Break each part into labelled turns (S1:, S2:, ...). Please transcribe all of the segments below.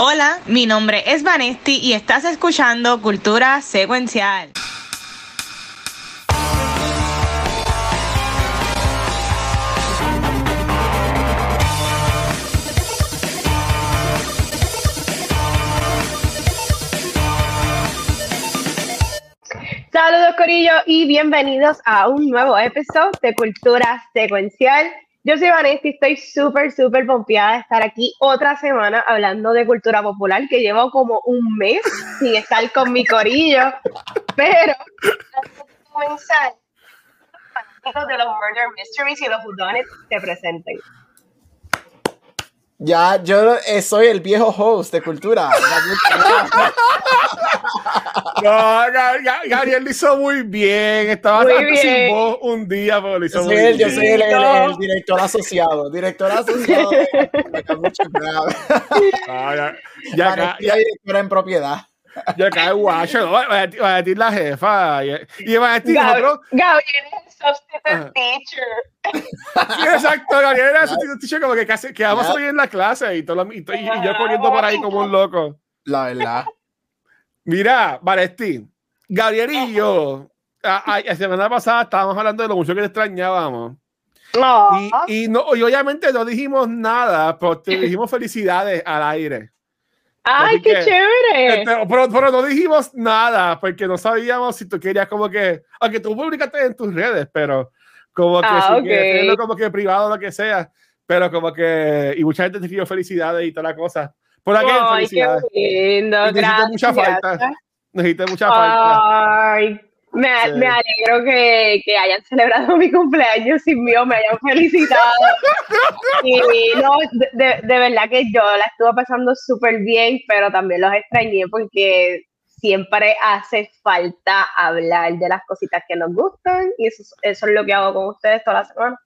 S1: Hola, mi nombre es Vanesti y estás escuchando Cultura Secuencial.
S2: Saludos Corillo y bienvenidos a un nuevo episodio de Cultura Secuencial. Yo soy Vanessa y estoy súper, súper pompeada de estar aquí otra semana hablando de cultura popular, que llevo como un mes sin estar con mi corillo. Pero, antes de comenzar, los de los Murder Mysteries y los Whodunits se presenten.
S3: Ya, yo eh, soy el viejo host de cultura.
S4: no, Gabriel lo hizo muy bien. Estaba muy sin voz un día, pero lo hizo
S3: yo muy
S4: bien.
S3: Yo soy el, el, director asociado. Director asociado. mucho
S4: ah, ya, ya, ya,
S3: ya, directora en propiedad.
S4: Ya cae guacho, va a decir la jefa. Y va a decir
S2: Gabriel, Gabriel es substitute teacher.
S4: Sí, exacto, Gabriel era substitute teacher, como que, casi, que vamos a salir en la clase y, todo, y, y, y yo corriendo por ahí como un loco.
S3: La verdad.
S4: Mira, Valesti, Gabriel y yo, la semana pasada estábamos hablando de lo mucho que te extrañábamos.
S2: No.
S4: Y, y, no, y obviamente no dijimos nada, pero te dijimos felicidades al aire.
S2: ¡Ay, qué chévere!
S4: Este, pero, pero, no dijimos nada porque no sabíamos si tú querías como que, aunque tú publicaste en tus redes, pero como que,
S2: ah,
S4: si
S2: okay.
S4: como que privado lo que sea, pero como que, y mucha gente te escribió felicidades y toda la cosa. Por aquí,
S2: Ay,
S4: felicidades.
S2: qué lindo, gracias.
S4: mucha falta. Necesito mucha falta.
S2: Ay, me,
S4: Sí.
S2: me alegro que, que hayan celebrado mi cumpleaños sin mí o me hayan felicitado. y no, de, verdad que yo la estuve pasando súper bien, pero también los extrañé porque siempre hace falta hablar de las cositas que nos gustan y eso, eso es lo que hago con ustedes toda la semana.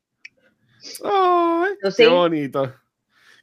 S4: Ay,
S2: sí.
S4: Qué bonito.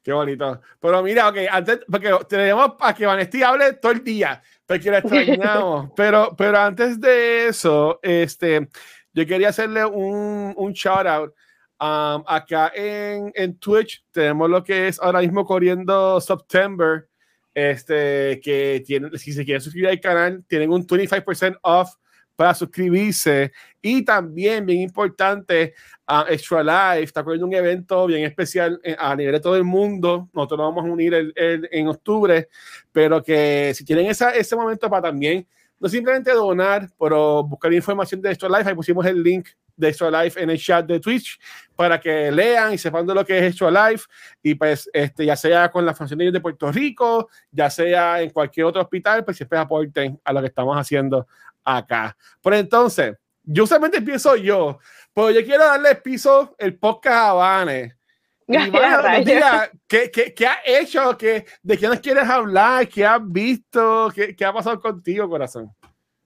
S4: Qué bonito. Pero mira, ok, antes, porque tenemos a que Vanesti hable todo el día, porque la extrañamos. pero, pero antes de eso, este, yo quería hacerle un, un shout out. Um, acá en, en Twitch tenemos lo que es ahora mismo corriendo September. Este, que tienen, si se quieren suscribir al canal, tienen un 25% off para suscribirse. Y también, bien importante, uh, Extra Life está corriendo un evento bien especial eh, a nivel de todo el mundo. Nosotros nos vamos a unir en octubre, pero que si tienen esa, ese momento para también, no simplemente donar, pero buscar información de Extra Life, ahí pusimos el link de Extra Life en el chat de Twitch para que lean y sepan de lo que es Extra Life y pues este ya sea con la funcionarios de Puerto Rico, ya sea en cualquier otro hospital, pues siempre aporten a lo que estamos haciendo acá. Por entonces, yo solamente empiezo yo, pero yo quiero darle piso el podcast a Vane. Y bueno, diga, ¿qué, qué, qué has hecho? ¿Qué, ¿De qué nos quieres hablar? ¿Qué has visto? ¿Qué, qué ha pasado contigo, corazón?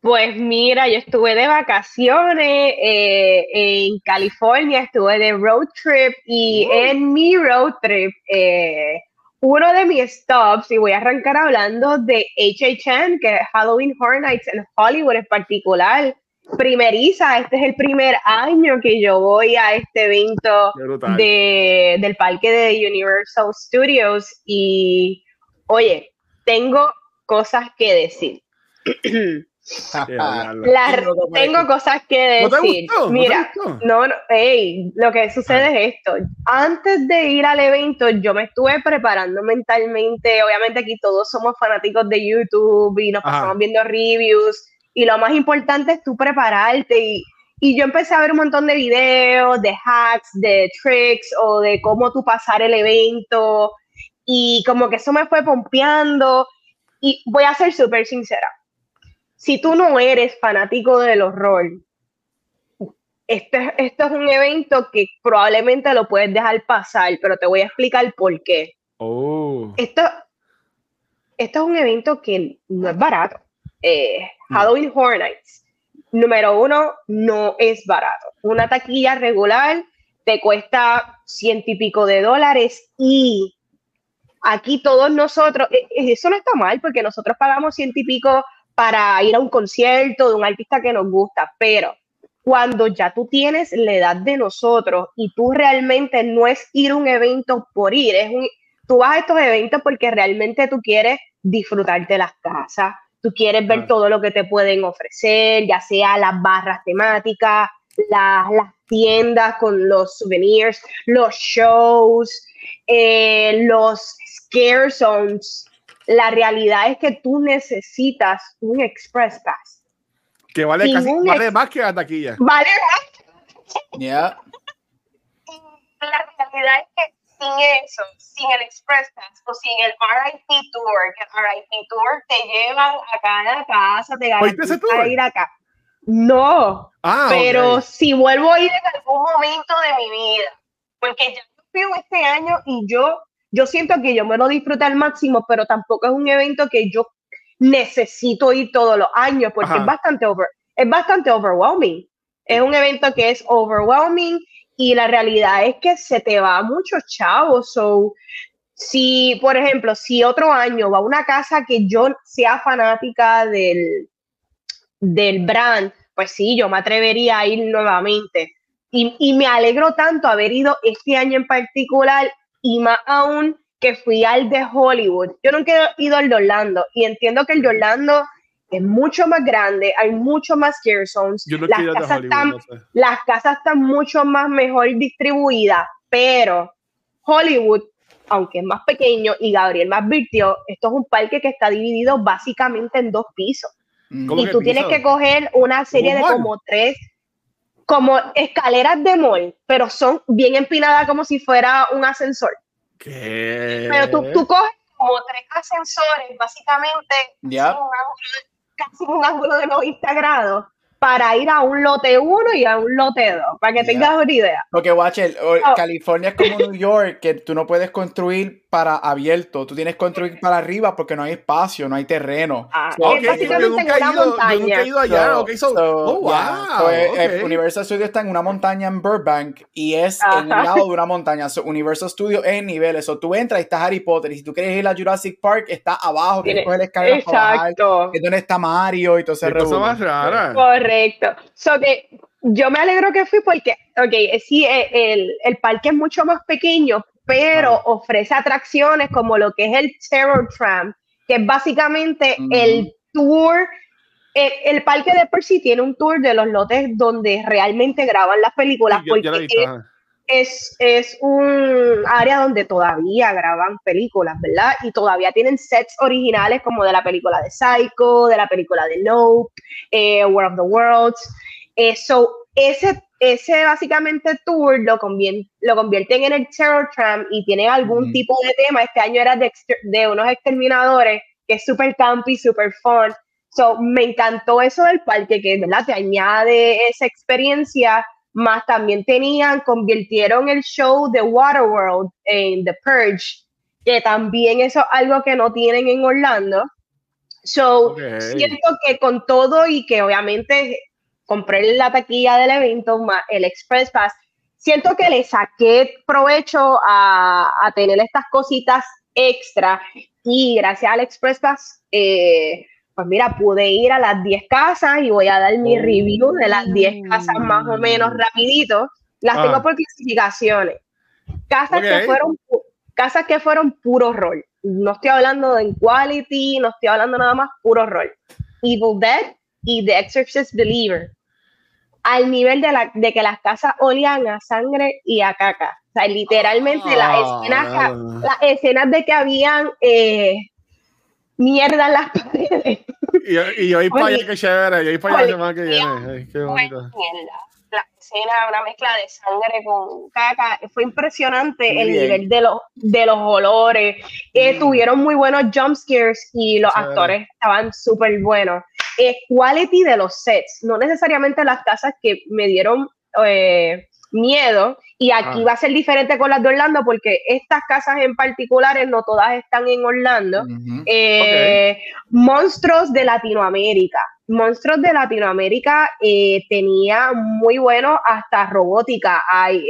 S2: Pues mira, yo estuve de vacaciones eh, en California, estuve de road trip y en mi road trip, eh, uno de mis stops, y voy a arrancar hablando de HHN, que es Halloween Horror Nights en Hollywood en particular. Primeriza, este es el primer año que yo voy a este evento de, del parque de Universal Studios y, oye, tengo cosas que decir. Las-
S3: Tengo
S2: cosas que
S4: ¿No te
S2: decir.
S4: gustó? ¿No te
S2: Mira,
S4: gustó?
S2: no, no, ey, lo que sucede es esto. Antes de ir al evento, yo me estuve preparando mentalmente. Obviamente aquí todos somos fanáticos de YouTube y nos
S4: Ajá.
S2: pasamos viendo reviews. Y lo más importante es tú prepararte. Y, y yo empecé a ver un montón de videos, de hacks, de tricks o de cómo tú pasar el evento. Y como que eso me fue pompeando. Y voy a ser súper sincera. Si tú no eres fanático del horror, este, esto es un evento que probablemente lo puedes dejar pasar, pero te voy a explicar por qué.
S4: Oh.
S2: Esto, esto es un evento que no es barato. Eh. Halloween Horror Nights, número uno, no es barato. Una taquilla regular te cuesta ciento y pico de dólares y aquí todos nosotros, eh, eh, eso no está mal porque nosotros pagamos ciento y pico para ir a un concierto de un artista que nos gusta, pero cuando ya tú tienes la edad de nosotros y tú realmente no es ir a un evento por ir, es un, tú vas a estos eventos porque realmente tú quieres disfrutarte las casas, tú quieres ver todo lo que te pueden ofrecer, ya sea las barras temáticas, las, tiendas con los souvenirs, los shows, eh, los scare zones. La realidad es que tú necesitas un Express Pass.
S4: Que vale, casi, vale más que la taquilla.
S2: Vale más.
S3: Yeah.
S2: La realidad es que sin eso, sin el Express Pass o sin el RIP Tour, que el RIP Tour te llevan a cada casa, te
S4: a
S2: ir acá. No, ah, pero si vuelvo a ir en algún momento de mi vida, porque ya fui este año y yo, yo siento que yo me lo disfruto al máximo, pero tampoco es un evento que yo necesito ir todos los años, porque es bastante, over, es bastante overwhelming. Es un evento que es overwhelming y la realidad es que se te va muchos chavos. So, si, por ejemplo, si otro año va a una casa que yo sea fanática del, del brand, pues sí, yo me atrevería a ir nuevamente. Y, y, me alegro tanto haber ido este año en particular y más aún que fui al de Hollywood. Yo nunca he ido al de Orlando y entiendo que el de Orlando es mucho más grande, hay mucho más scare zones, las, casas están, las casas están mucho más mejor distribuidas, pero Hollywood, aunque es más pequeño y Gabriel más advirtió, esto es un parque que está dividido básicamente en dos pisos. Mm. Y tú tienes que coger una serie de como tres, como escaleras de mall, pero son bien empinadas como si fuera un ascensor.
S4: ¿Qué?
S2: Pero tú, tú coges como tres ascensores, básicamente, casi un ángulo de 90 grados para ir a un lote 1 y a un lote 2, para que tengas una idea.
S3: Porque, Watcher, California es como New York, que tú no puedes construir para abierto, tú tienes que construir para arriba porque no hay espacio, no hay terreno.
S2: Ah, es básicamente una montaña. Yo nunca he ido allá,
S4: oh, wow.
S3: Eh, Universal Studios está en una montaña en Burbank y es en el lado de una montaña. Universal Studios es en niveles, o tú entras y está Harry Potter, y si tú quieres ir a Jurassic Park, está abajo, que coger escaleras para bajar, que donde está Mario y todo ese
S4: más rara.
S2: Correcto. So que yo me alegro que fui porque, ok, sí, eh, el, el parque es mucho más pequeño, pero ofrece atracciones como lo que es el Terror Tram, que es básicamente el tour. El, parque de por sí tiene un tour de los lotes donde realmente graban las películas, porque es, es, un área donde todavía graban películas, ¿verdad? Y todavía tienen sets originales como de la película de Psycho, de la película de Nope, eh, War of the Worlds. Eh, ese ese básicamente tour lo, lo convierten en el Terror Tram y tiene algún tipo de tema. Este año era de, de unos exterminadores, que es súper campy, súper fun. So, me encantó eso del parque, que ¿verdad? te añade esa experiencia. Más también tenían, convirtieron el show de Waterworld en The Purge, que también eso es algo que no tienen en Orlando. So, siento que con todo y que obviamente compré la taquilla del evento, más el Express Pass, siento que le saqué provecho a, a tener estas cositas extra y gracias al Express Pass, eh, pues mira, pude ir a las 10 casas y voy a dar mi review de las 10 casas más o menos rapidito. Las tengo ah. por clasificaciones. Casas que fueron casas que fueron puro rol. No estoy hablando de quality, no estoy hablando nada más puro rol. Evil Dead y The Exorcist Believer al nivel de, la, de que las casas olían a sangre y a caca. O sea, literalmente las, ah, escenas, las escenas de que habían eh, mierda en las paredes.
S4: Y, y hoy para allá que chévere, y hoy para allá que viene. qué bonito.
S2: La escena, una mezcla de sangre con caca, fue impresionante el nivel de los, de los olores. Eh, mm. Tuvieron muy buenos jump scares y los actores estaban súper buenos es quality de los sets, no necesariamente las casas que me dieron eh, miedo. Y aquí ah. va a ser diferente con las de Orlando porque estas casas en particulares no todas están en Orlando. Eh, monstruos de Latinoamérica. Monstruos de Latinoamérica eh, tenía muy bueno hasta robótica. Hay,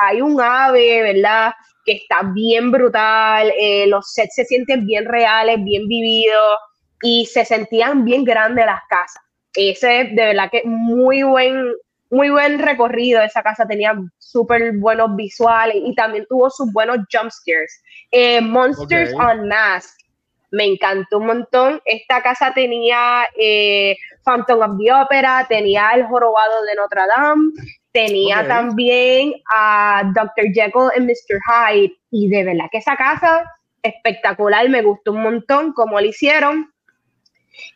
S2: hay un ave, ¿verdad? Que está bien brutal. los sets se sienten bien reales, bien vividos y se sentían bien grandes las casas. Ese es de verdad que muy buen, muy buen recorrido. Esa casa tenía súper buenos visuales y también tuvo sus buenos jump scares. Eh, Monsters on Mask. Me encantó un montón. Esta casa tenía eh, Phantom of the Opera, tenía El Jorobado de Notre Dame, tenía también a Dr. Jekyll y Mr. Hyde. Y de verdad que esa casa espectacular, me gustó un montón como lo hicieron.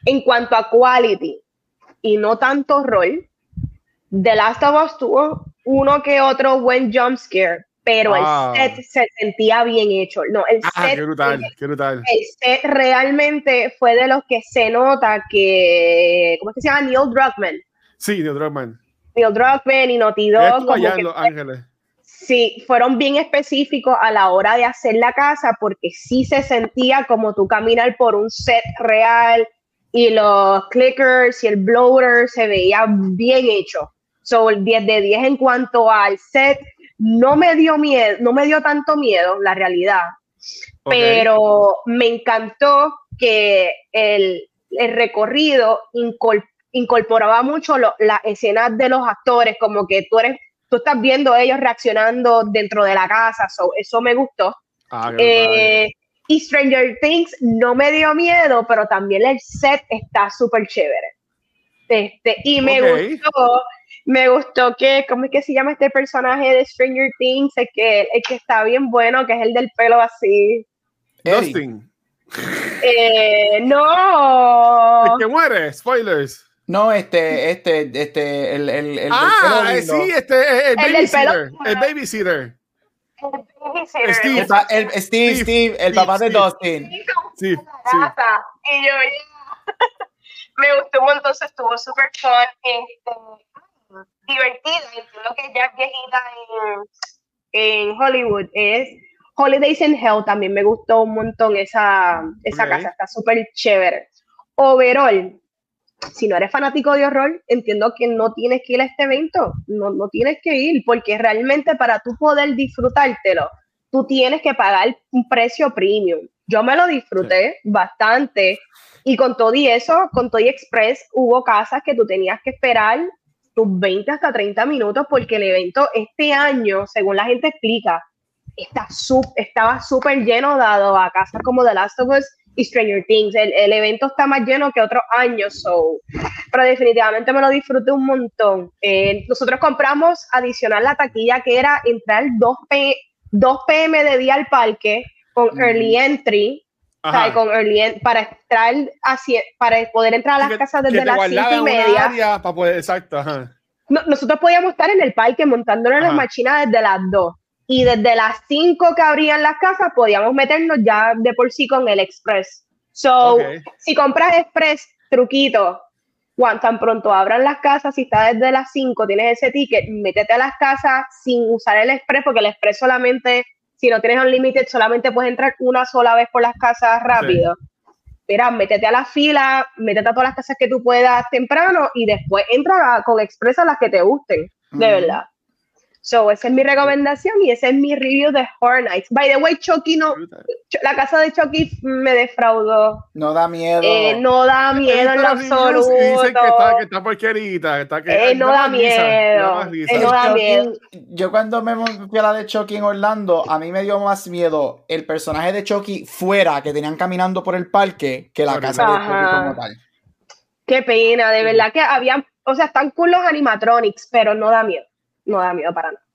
S2: En cuanto a quality y no tanto rol, The Last of Us tuvo uno que otro buen jump scare, pero el set se sentía bien hecho. No, el
S4: ah, set, brutal, qué brutal.
S2: El set realmente fue de los que se nota que, ¿cómo se llama? Neil Druckmann.
S4: Sí, Neil Druckmann.
S2: Neil Druckmann y Naughty Dog. Ángeles. Sí, fueron bien específicos a la hora de hacer la casa porque sí se sentía como tú caminar por un set real y los clickers y el blower se veía bien hecho. So, el 10 de 10 en cuanto al set, no me dio miedo, no me dio tanto miedo, la realidad. Pero me encantó que el, recorrido incorporaba mucho las escenas de los actores, como que tú eres, tú estás viendo ellos reaccionando dentro de la casa, eso me gustó. Ah, eh, y Stranger Things no me dio miedo, pero también el set está súper chévere. Este, y me gustó me gustó que, ¿cómo es que se llama este personaje de Stranger Things? El que, el que está bien bueno, que es el del pelo así.
S4: Dustin.
S2: Eh, no.
S4: El que muere, spoilers.
S3: No, este, este, este, el, el, el
S4: ah, sí, este, el, babysitter, el babysitter.
S3: Steve, el, Steve, Steve, el papá de Dustin.
S4: Sí, sí.
S2: Y yo, me gustó un montón, estuvo súper fun. Este, divertida, entiendo que ya es viejita en, en, Hollywood, es Holidays in Hell, también me gustó un montón esa, esa casa, está súper chévere. Overall, si no eres fanático de horror, entiendo que no tienes que ir a este evento, no, no tienes que ir, porque realmente para tú poder disfrutártelo, tú tienes que pagar un precio premium. Yo me lo disfruté bastante y con todo y eso, con todo y Express, hubo casas que tú tenías que esperar tus 20 hasta 30 minutos porque el evento este año, según la gente explica, está estaba súper lleno dado a casas como The Last of Us y Stranger Things. El, el, evento está más lleno que otros años, so. pero definitivamente me lo disfruté un montón. Eh, nosotros compramos adicional la taquilla que era entrar 2, p 2 pm de día al parque con early entry con early para entrar así, para poder entrar a las casas desde las cinco y media.
S4: Para poder, exacto,
S2: nosotros podíamos estar en el parque montándonos las machinas desde las 2 y desde las 5 que abrían las casas podíamos meternos ya de por sí con el Express. So, si compras Express, truquito, cuando tan pronto abran las casas, si está desde las 5, tienes ese ticket, métete a las casas sin usar el Express, porque el Express solamente si no tienes Unlimited, solamente puedes entrar una sola vez por las casas rápido. Mira, métete a la fila, métete a todas las casas que tú puedas temprano y después entra con Express a las que te gusten, de verdad. So, esa es mi recomendación y ese es mi review de Horror Nights. By the way, Chucky no, la casa de Chucky me defraudó.
S3: No da miedo.
S2: Eh, no da miedo en lo absoluto.
S4: Dicen que está, que está porquerita, está que
S2: eh, no, da miedo. Eh, no da miedo.
S3: Yo cuando me fui a la de Chucky en Orlando, a mí me dio más miedo el personaje de Chucky fuera, que tenían caminando por el parque, que la casa de Chucky como tal.
S2: Qué pena, de verdad que habían, o sea, están cool los animatronics, pero no da miedo no da miedo para nada.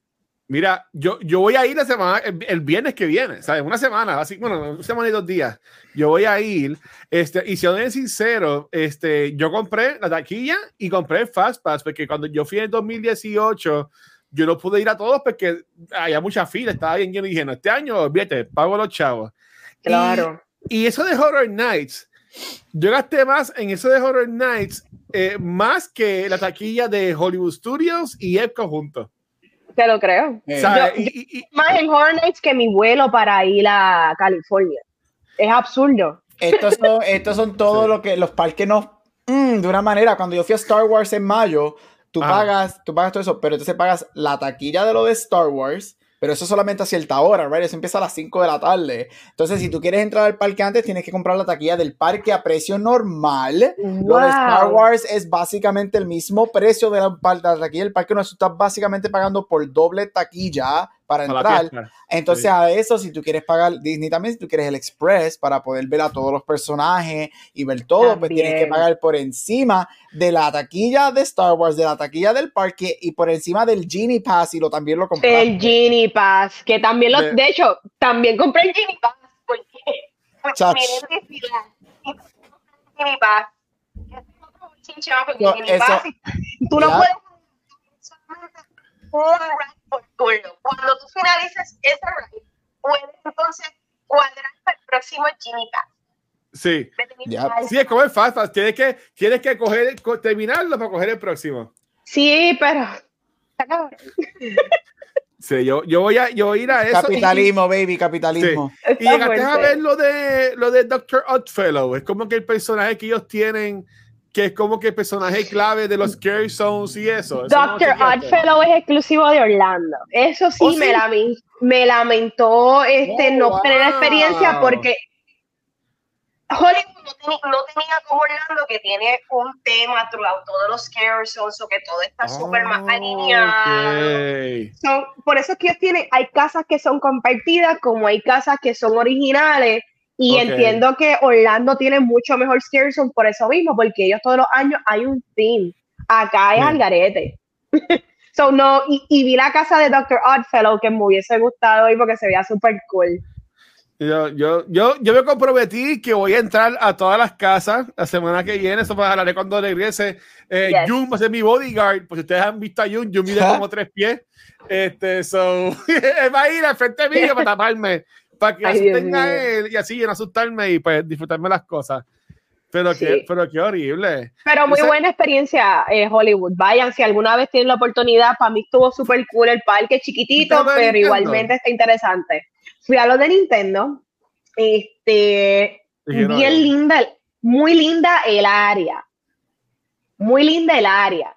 S4: Mira, yo, yo voy a ir la semana, el, viernes que viene, ¿sabes? Una semana, así, bueno, una semana y dos días. Yo voy a ir, este, y si soy sincero, este, yo compré la taquilla y compré Fast Pass, porque cuando yo fui en 2018, yo no pude ir a todos porque había mucha fila, estaba bien lleno y dije, no, este año, vete, pago los chavos.
S2: Claro.
S4: Y, eso de Horror Nights, yo gasté más en eso de Horror Nights, eh, más que la taquilla de Hollywood Studios y Epcot juntos.
S2: Te lo creo. Eh. más en Horror Nights que mi vuelo para ir a California. Es absurdo.
S3: Estos son, estos son todos lo que los parques no. Mm, de una manera, cuando yo fui a Star Wars en mayo, tú pagas, tú pagas todo eso, pero entonces pagas la taquilla de lo de Star Wars, pero eso solamente a cierta hora, right? Eso empieza a las 5 de la tarde. Entonces, si tú quieres entrar al parque antes, tienes que comprar la taquilla del parque a precio normal. Lo de Star Wars es básicamente el mismo precio de la, taquilla del parque, no estás básicamente pagando por doble taquilla para entrar. Entonces, a eso, si tú quieres pagar Disney también, si tú quieres el Express para poder ver a todos los personajes y ver todo, pues tienes que pagar por encima de la taquilla de Star Wars, de la taquilla del parque y por encima del Genie Pass y lo también lo compré.
S2: El Genie Pass, que también lo, de, hecho, también compré el Genie Pass porque Genie Pass. tú no puedes un por turno. Cuando tú finalizas ese ride, puedes entonces cuadrar para el próximo Genie
S4: Sí. Sí, es como el fast. Tienes que, tienes que coger, terminarlo para coger el próximo.
S2: Sí, pero.
S4: Sí, yo, yo, voy a, yo voy a ir a eso.
S3: Capitalismo, baby, capitalismo.
S4: Y llegaste a ver lo de, lo de Doctor Oddfellow. Es como que el personaje que ellos tienen que es como que el personaje clave de los Scary Zones y eso.
S2: Doctor Oddfellow es exclusivo de Orlando. Eso sí, ¿Oh, me, me, lamentó este, oh, no tener experiencia porque Hollywood no, tenía como Orlando que tiene un tema throughout todos los Scary Zones o que todo está súper más alineado. por eso es que ellos tienen, hay casas que son compartidas como hay casas que son originales y entiendo que Orlando tiene mucho mejor Scary por eso mismo, porque ellos todos los años hay un team. Acá es Algarete. so, no, y, vi la casa de Dr. Oddfellow que me hubiese gustado hoy porque se veía súper cool.
S4: Yo, yo, yo, yo me comprometí que voy a entrar a todas las casas la semana que viene. Eso para hablaré cuando regrese. Eh, Jun va a ser mi bodyguard. Pues si ustedes han visto a Jun, Jun mide como tres pies. Este, so, va a ir al frente mío para taparme para que asusten a él y así no asustarme y pues disfrutarme las cosas. Pero, qué, pero qué horrible.
S2: Pero muy buena experiencia eh, Hollywood. Vayan, si alguna vez tienen la oportunidad, para mí estuvo súper cool el parque, chiquitito, pero igualmente está interesante. Fui a lo de Nintendo. Este, bien linda, muy linda el área. Muy linda el área.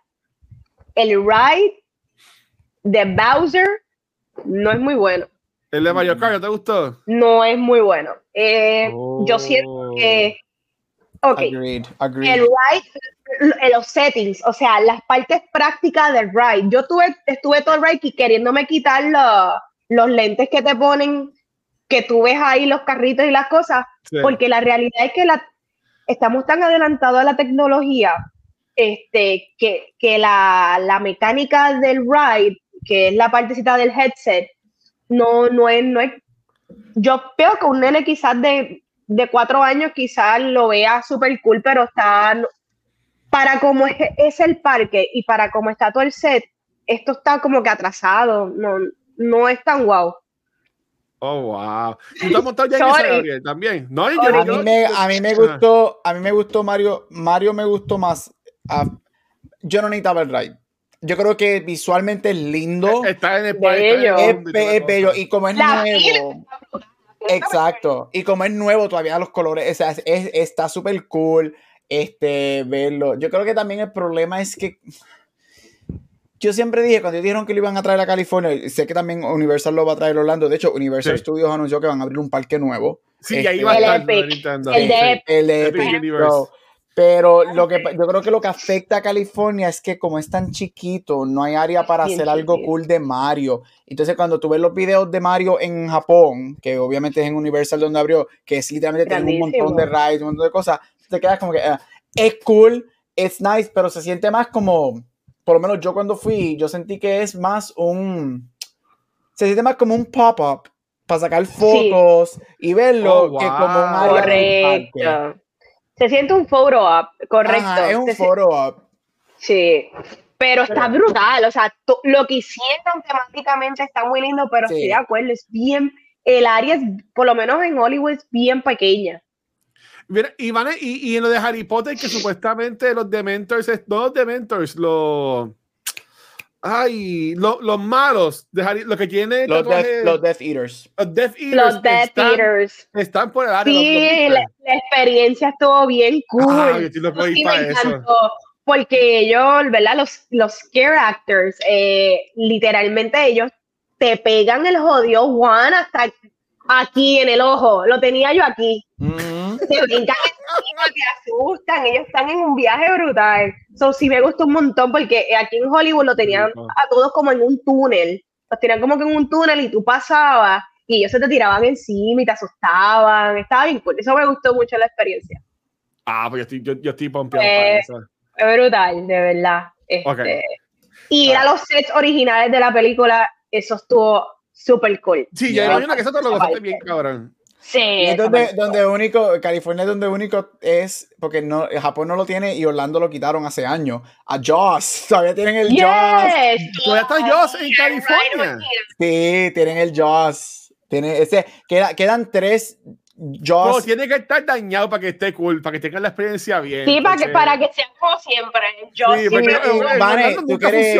S2: El ride de Bowser no es muy bueno.
S4: ¿El de Mario Kart te gustó?
S2: No es muy bueno. Eh, yo siento que. Ok.
S3: Agreed, agreed.
S2: El ride, los settings, o sea, las partes prácticas del ride. Yo tuve, estuve todo el ride queriéndome quitar los lentes que te ponen, que tú ves ahí los carritos y las cosas, porque la realidad es que la, estamos tan adelantados a la tecnología este, que, que la, la mecánica del ride, que es la partecita del headset, no, no es, no es. Yo veo que un nene quizás de, de cuatro años quizás lo vea súper cool, pero está para como es, el parque y para cómo está todo el set, esto está como que atrasado, no, no es tan guau.
S4: Oh, wow. ¿Tú te has montado ya en ese también? No, yo,
S3: a, mí me, a mí me ah. gustó, a mí me gustó Mario, Mario me gustó más. yo no necesitaba el ride yo creo que visualmente es lindo.
S4: Está en el
S2: bello.
S3: Es, bello. Y como es nuevo. Exacto. Y como es nuevo, todavía los colores, o sea, es, está súper cool este, verlo. Yo creo que también el problema es que yo siempre dije, cuando dijeron que lo iban a traer a California, sé que también Universal lo va a traer a Orlando. De hecho, Universal Studios anunció que van a abrir un parque nuevo.
S4: Sí, ahí este, va a estar
S2: el, el de
S3: El de Epic. Pero lo que yo creo que lo que afecta a California es que como es tan chiquito, no hay área para hacer algo cool de Mario. Entonces cuando tú ves los videos de Mario en Japón, que obviamente es en Universal donde abrió, que es literalmente tiene un montón de rides, un montón de cosas, te quedas como que ah, es cool, es nice, pero se siente más como, por lo menos yo cuando fui, yo sentí que es más un, se siente más como un pop-up para sacar fotos y verlo oh, que como un área
S2: Correcto. Se siente un photo up, correcto.
S3: es un photo up.
S2: Sí, pero está brutal, o sea, lo que hicieron temáticamente está muy lindo, pero sí. de acuerdo, es bien, el área es, por lo menos en Hollywood, es bien pequeña.
S4: Mira, y, y, y, en lo de Harry Potter, que supuestamente los Dementors, no los Dementors, los Ay, los malos, de lo que tiene
S3: los, los Death Eaters.
S4: Los Death Eaters.
S2: Los Death están,
S4: Eaters. Están por el área.
S2: Sí, la, experiencia estuvo bien cool. Ah,
S4: yo lo sí, para eso.
S2: Porque ellos, ¿verdad? Los, los scare actors, eh, literalmente ellos te pegan el jodido Juan hasta aquí en el ojo. Lo tenía yo aquí. Se brincan te asustan. Ellos están en un viaje brutal. So, sí me gustó un montón porque aquí en Hollywood lo tenían a todos como en un túnel. Los tenían como que en un túnel y tú pasabas y ellos se te tiraban encima y te asustaban. Estaba bien cool. Eso me gustó mucho la experiencia.
S4: Ah, pues yo estoy, yo, estoy pompeado para eso.
S2: Es brutal, de verdad. Este, y ir a los sets originales de la película, eso estuvo súper cool.
S4: Sí, yo imagino que eso te lo gozaste bien, cabrón.
S2: Sí.
S3: es donde, donde único, California es donde único es, porque no, Japón no lo tiene y Orlando lo quitaron hace años. A Joss, todavía tienen el Joss.
S4: Todavía está Joss en California.
S3: Sí, tienen el Joss. Tiene ese, queda, quedan tres Joss.
S4: No, tiene que estar dañado para que esté cool, para que tenga la experiencia bien.
S2: Sí, para que, para que sea como siempre. Joss sí, porque,
S3: sí, Vane, tú que eres,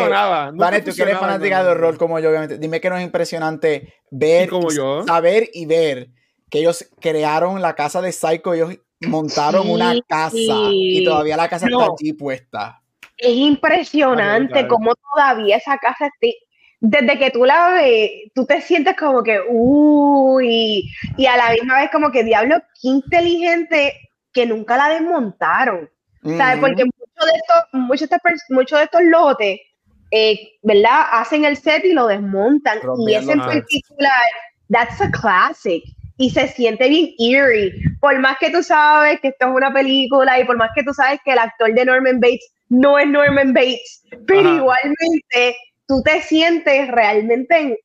S3: Vane, tú que eres fanática de horror como yo, obviamente. Dime que no es impresionante ver,
S4: como yo.
S3: saber y ver que ellos crearon la casa de Psycho, ellos montaron una casa y todavía la casa está allí puesta.
S2: Es impresionante cómo todavía esa casa está. Desde que tú la ves, tú te sientes como que, uy, y a la misma vez como que, diablo, qué inteligente que nunca la desmontaron. ¿Sabes? Porque muchos de estos, muchos de estos, muchos de estos lotes, eh, ¿verdad? Hacen el set y lo desmontan. y ese en particular, that's a classic y se siente bien eerie. Por más que tú sabes que esto es una película y por más que tú sabes que el actor de Norman Bates no es Norman Bates, pero igualmente tú te sientes realmente en,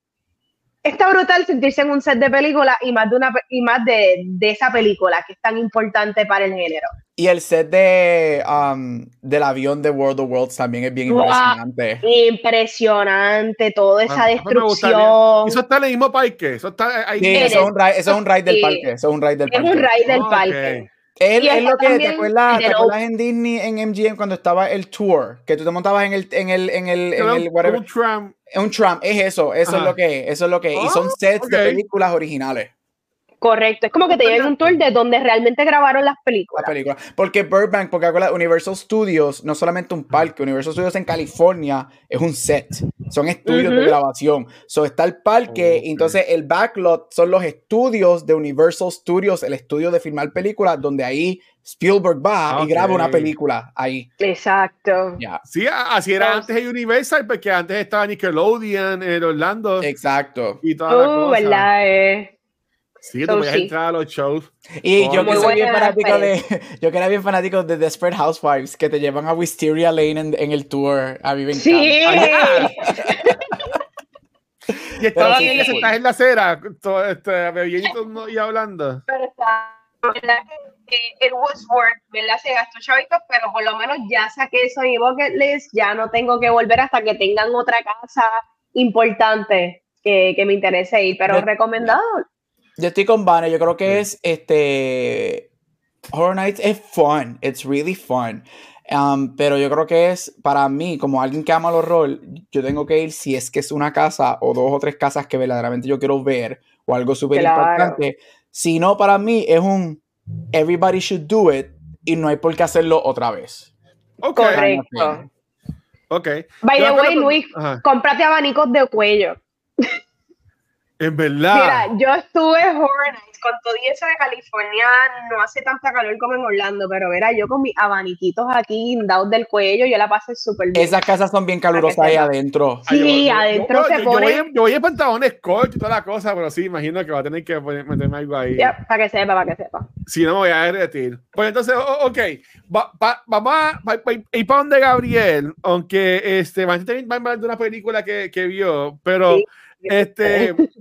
S2: está brutal sentirse en un set de película y más de una y más de, de, esa película que es tan importante para el género.
S3: Y el set de um, del avión de World of Worlds también es bien impresionante.
S2: Impresionante, toda esa destrucción.
S4: Eso está en el mismo parque. Eso está ahí.
S3: Sí, eso, es un ride, eso es un ride del parque. Eso es un ride del parque.
S2: Es un ride del parque.
S3: Es, es lo que te acuerdas, ¿te acuerdas en Disney en MGM cuando estaba el tour que tú te montabas en el en el en el, en el
S4: whatever. Un tram.
S3: Un tram, es eso, eso es lo que es, eso es lo que es. y son ah, sets de películas originales.
S2: Correcto, es como que te llevan un tour de donde realmente grabaron las películas.
S3: Las películas. Porque Burbank, porque acuérdate, Universal Studios, no solamente un parque, Universal Studios en California es un set, son estudios de grabación. So está el parque, y entonces el backlot son los estudios de Universal Studios, el estudio de filmar películas, donde ahí Spielberg va y graba una película ahí.
S2: Exacto.
S4: Sí, así era antes de Universal, porque antes estaba Nickelodeon en Orlando.
S3: Exacto.
S2: Y toda la uh, cosa. ¿verdad? Eh.
S4: Sí, tú puedes entrar a los shows.
S3: Y yo que soy bien fanático de. Yo que era bien fanático de Desperate Housewives, que te llevan a Wisteria Lane en, en el tour. A mí me
S2: Sí.
S4: y estaba sí. bien sentada en la acera, todo, este, bebiendo y hablando.
S2: Pero está, ¿verdad? el Woodsworth, ¿verdad? Se gastó chavitos, pero por lo menos ya saqué eso en mi bucket list. Ya no tengo que volver hasta que tengan otra casa importante que, que me interese ir. Pero recomendado.
S3: Yo estoy con Vane, yo creo que es este. Horror Nights es fun, it's really fun. Um, pero yo creo que es para mí, como alguien que ama el horror, yo tengo que ir si es que es una casa o dos o tres casas que verdaderamente yo quiero ver o algo súper importante. Si no, para mí es un everybody should do it y no hay por qué hacerlo otra vez.
S2: Okay. Correcto.
S4: Ok.
S2: By the way, Luis, cómprate abanicos de cuello.
S4: Es verdad.
S2: Mira, yo estuve Horror Nights con todo eso de California, no hace tanta calor como en Orlando, pero verá, yo con mis abaniquitos aquí dados del cuello, yo la pasé súper bien.
S3: Esas casas son bien calurosas ahí adentro.
S2: Sí, adentro se pone.
S4: Yo, yo voy, en pantalones cortos y toda la cosa, pero sí, imagino que va a tener que meterme algo ahí.
S2: Ya, para que sepa, para que sepa.
S4: Sí, no me voy a derretir. Pues entonces, ok, vamos a ir para donde Gabriel, aunque este, va a hablar de una película que, que vio, pero. Este,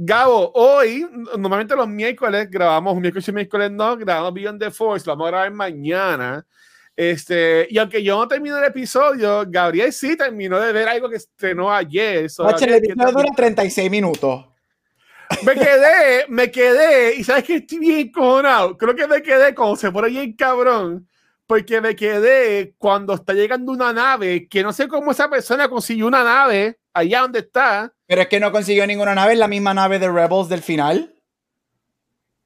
S4: Gabo, hoy, normalmente los miércoles grabamos, miércoles y miércoles no, grabamos Beyond the Force, lo vamos a grabar mañana. Este, y aunque yo no termino el episodio, Gabriel sí terminó de ver algo que estrenó ayer.
S3: Oye, el episodio dura 36 minutos.
S4: Me quedé, me quedé, y sabes que estoy bien cojonado. Creo que me quedé como se pone bien cabrón, porque me quedé cuando está llegando una nave, que no sé cómo esa persona consiguió una nave allá donde está
S3: pero es que no consiguió ninguna nave, es la misma nave de Rebels del final.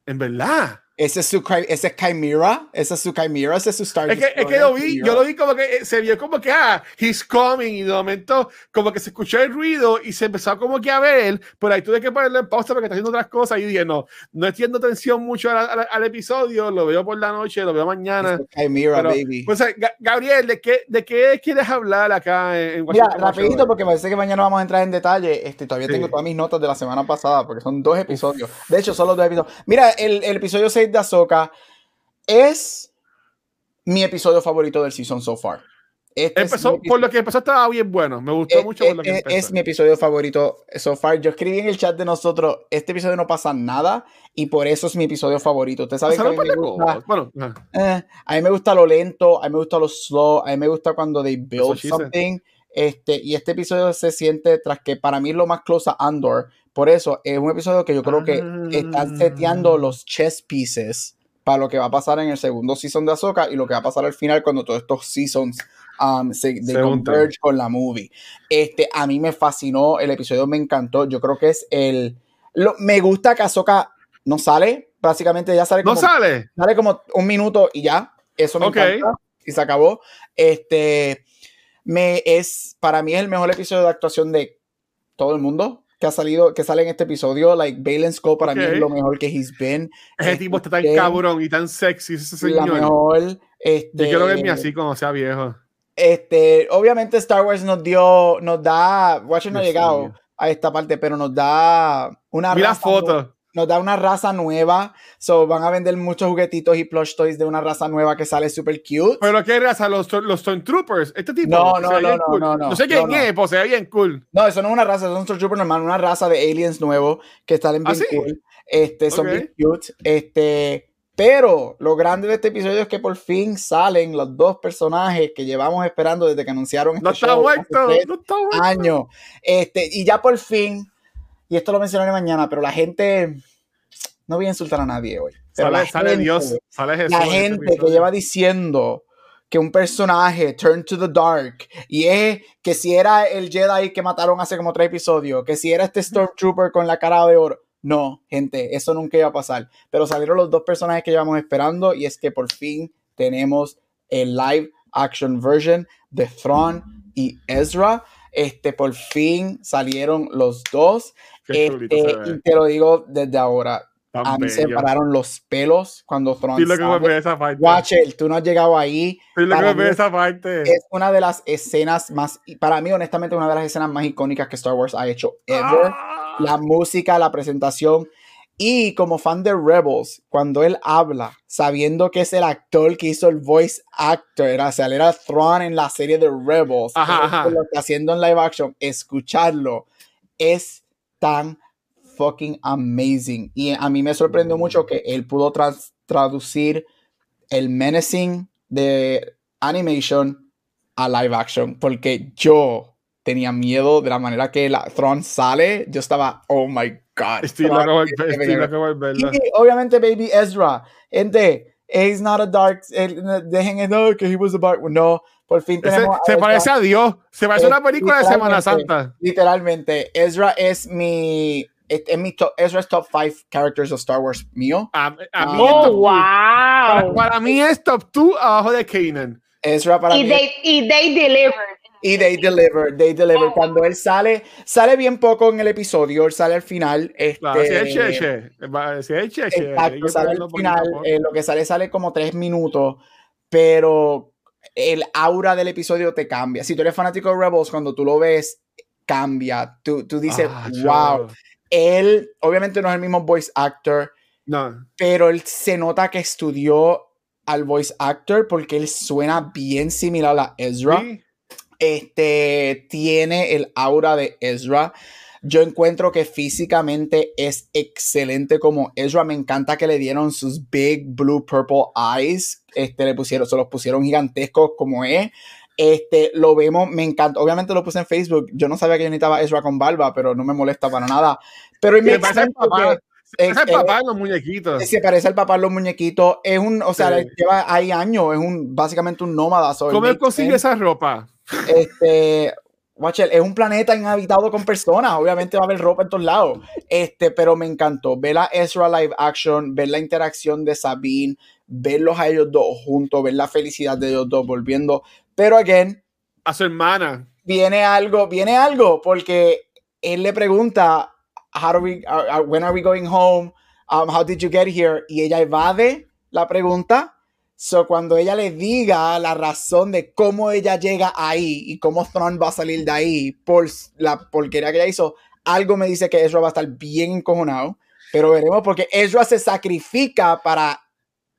S4: En verdad.
S3: Ese es su ese es Chimera, ese es su Chimera, ese es su Star
S4: Es que, es que lo vi, yo lo vi como que eh, se vio como que, ah, he's coming, y de momento como que se escuchó el ruido y se empezó como que a ver, pero ahí tuve que ponerle en pausa porque está haciendo otras cosas y dije, no, no estoy atención mucho al, al, episodio, lo veo por la noche, lo veo mañana.
S3: Chimera, baby.
S4: Pues, Gabriel, ¿de qué, ¿de qué quieres hablar acá en
S3: Washington? Mira, rapidito, porque parece que mañana vamos a entrar en detalle, este, todavía tengo todas mis notas de la semana pasada, porque son dos episodios. De hecho, son los dos episodios. Mira, el, el episodio 6 de Ahsoka es mi episodio favorito del season so far.
S4: Este empezó, por lo que empezó estaba bien bueno, me gustó
S3: eh,
S4: mucho
S3: por lo que eh, Es mi episodio favorito so far. Yo escribí en el chat de nosotros, este episodio no pasa nada y por eso es mi episodio favorito. Usted sabe que a mí me gusta, bueno, eh, a mí me gusta lo lento, a mí me gusta lo slow, a mí me gusta cuando they build something. Este, y este episodio se siente tras que para mí es lo más close a Andor. Por eso es un episodio que yo creo que están seteando los chess pieces para lo que va a pasar en el segundo season de Ahsoka y lo que va a pasar al final cuando todos estos seasons um, se, converge con la movie. Este, a mí me fascinó, el episodio me encantó, yo creo que es el... Lo, me gusta que Ahsoka no sale, básicamente ya sale
S4: como... ¿No sale?
S3: Sale como un minuto y ya, eso me encanta y se acabó. Este, me es, para mí es el mejor episodio de actuación de todo el mundo que ha salido, que sale en este episodio, like Balen Skull para mí es lo mejor que he's been.
S4: Ese tipo está tan este, cabrón y tan sexy, ese señor.
S3: La mejor, este,
S4: Yo quiero verme así como sea viejo.
S3: Este, obviamente Star Wars nos dio, nos da, Watcher no ha llegado a esta parte, pero nos da una
S4: Mira foto
S3: nos da una raza nueva. So van a vender muchos juguetitos y plush toys de una raza nueva que sale super cute.
S4: ¿Pero qué raza? ¿Los, los Stormtroopers? ¿Este tipo?
S3: No, no, no, no, no,
S4: no, sé quién es, pues se ve bien cool.
S3: No, eso no es una raza, son Stormtroopers normal, una raza de aliens nuevo que están bien ¿Ah, cool. Este, son bien cute. Este. Pero lo grande de este episodio es que por fin salen los dos personajes que llevamos esperando desde que anunciaron este
S4: no está show muerto, no está
S3: años. Este, y ya por fin y esto lo mencionaré mañana, pero la gente, no voy a insultar a nadie hoy.
S4: sale, sale Dios, sale Jesús.
S3: La gente que lleva diciendo que un personaje turn to the dark y es que si era el Jedi que mataron hace como tres episodios, que si era este Stormtrooper con la cara de oro. No, gente, eso nunca iba a pasar. Pero salieron los dos personajes que llevamos esperando y es que por fin tenemos el live action version de Thrawn y Ezra. Este, por fin salieron los dos. Este, y te lo digo desde ahora. a mí se pararon los pelos cuando Thrawn
S4: sí, lo que esa parte.
S3: Watch it, tú no has llegado ahí.
S4: Sí, esa parte.
S3: Es una de las escenas más, para mí honestamente, una de las escenas más icónicas que Star Wars ha hecho ever. Ah. La música, la presentación. Y como fan de Rebels, cuando él habla, sabiendo que es el actor que hizo el voice actor, era, o sea, él era Thrawn en la serie de Rebels, lo está haciendo en live action, escucharlo es tan fucking amazing. Y a mí me sorprendió mucho que él pudo traducir el menacing de animation a live action, porque yo tenía miedo de la manera que la Thrawn sale, yo estaba, oh my god.
S4: Estoy loco, estoy
S3: Y obviamente Baby Ezra, gente, he's not a dark, dejen eso que he was a dark, no, por fin tenemos.
S4: se parece a Dios. Se parece a una película de Semana Santa.
S3: Literalmente. Ezra es mi. Es mi top, Ezra es top 5 characters of Star Wars mío.
S4: A, mí
S2: oh, wow.
S4: Para, mí es top 2 abajo de Kanan.
S3: Ezra para
S2: y
S3: mí.
S2: They, y they delivered.
S3: Y they deliver, they deliver. Oh. Cuando él sale, sale bien poco en el episodio, él sale al final. Este,
S4: claro, si es cheche, si es cheche.
S3: Exacto, sale al final. Eh, lo que sale, sale como tres minutos, pero el aura del episodio te cambia. Si tú eres fanático de Rebels, cuando tú lo ves, cambia. Tú, tú dices, ah, wow. Él, obviamente no es el mismo voice actor,
S4: no.
S3: pero él se nota que estudió al voice actor porque él suena bien similar a Ezra. Este tiene el aura de Ezra. Yo encuentro que físicamente es excelente como Ezra. Me encanta que le dieron sus big blue purple eyes. Este, le pusieron, se los pusieron gigantescos como es. Este, lo vemos, me encanta. Obviamente lo puse en Facebook. Yo no sabía que yo necesitaba Ezra con barba, pero no me molesta para nada. Pero me
S4: parece el papá. Se parece al papá en los muñequitos.
S3: Se parece al papá en los muñequitos. Es un, o sea, lleva ahí años. Es un, básicamente un nómada.
S4: ¿Cómo él consigue esa ropa?
S3: Este, Watcher, es un planeta inhabitado con personas, obviamente va a haber ropa en todos lados, este, pero me encantó ver la Ezra live action, ver la interacción de Sabine, verlos a ellos dos juntos, ver la felicidad de ellos dos volviendo, pero again,
S4: a su hermana.
S3: Viene algo, viene algo, porque él le pregunta, how do we, uh, uh, when are we going home? Um, how did you get here? Y ella evade la pregunta. So, cuando ella le diga la razón de cómo ella llega ahí y cómo Thrawn va a salir de ahí por la porquería que ella hizo, algo me dice que Ezra va a estar bien encojonado. Pero veremos porque Ezra se sacrifica para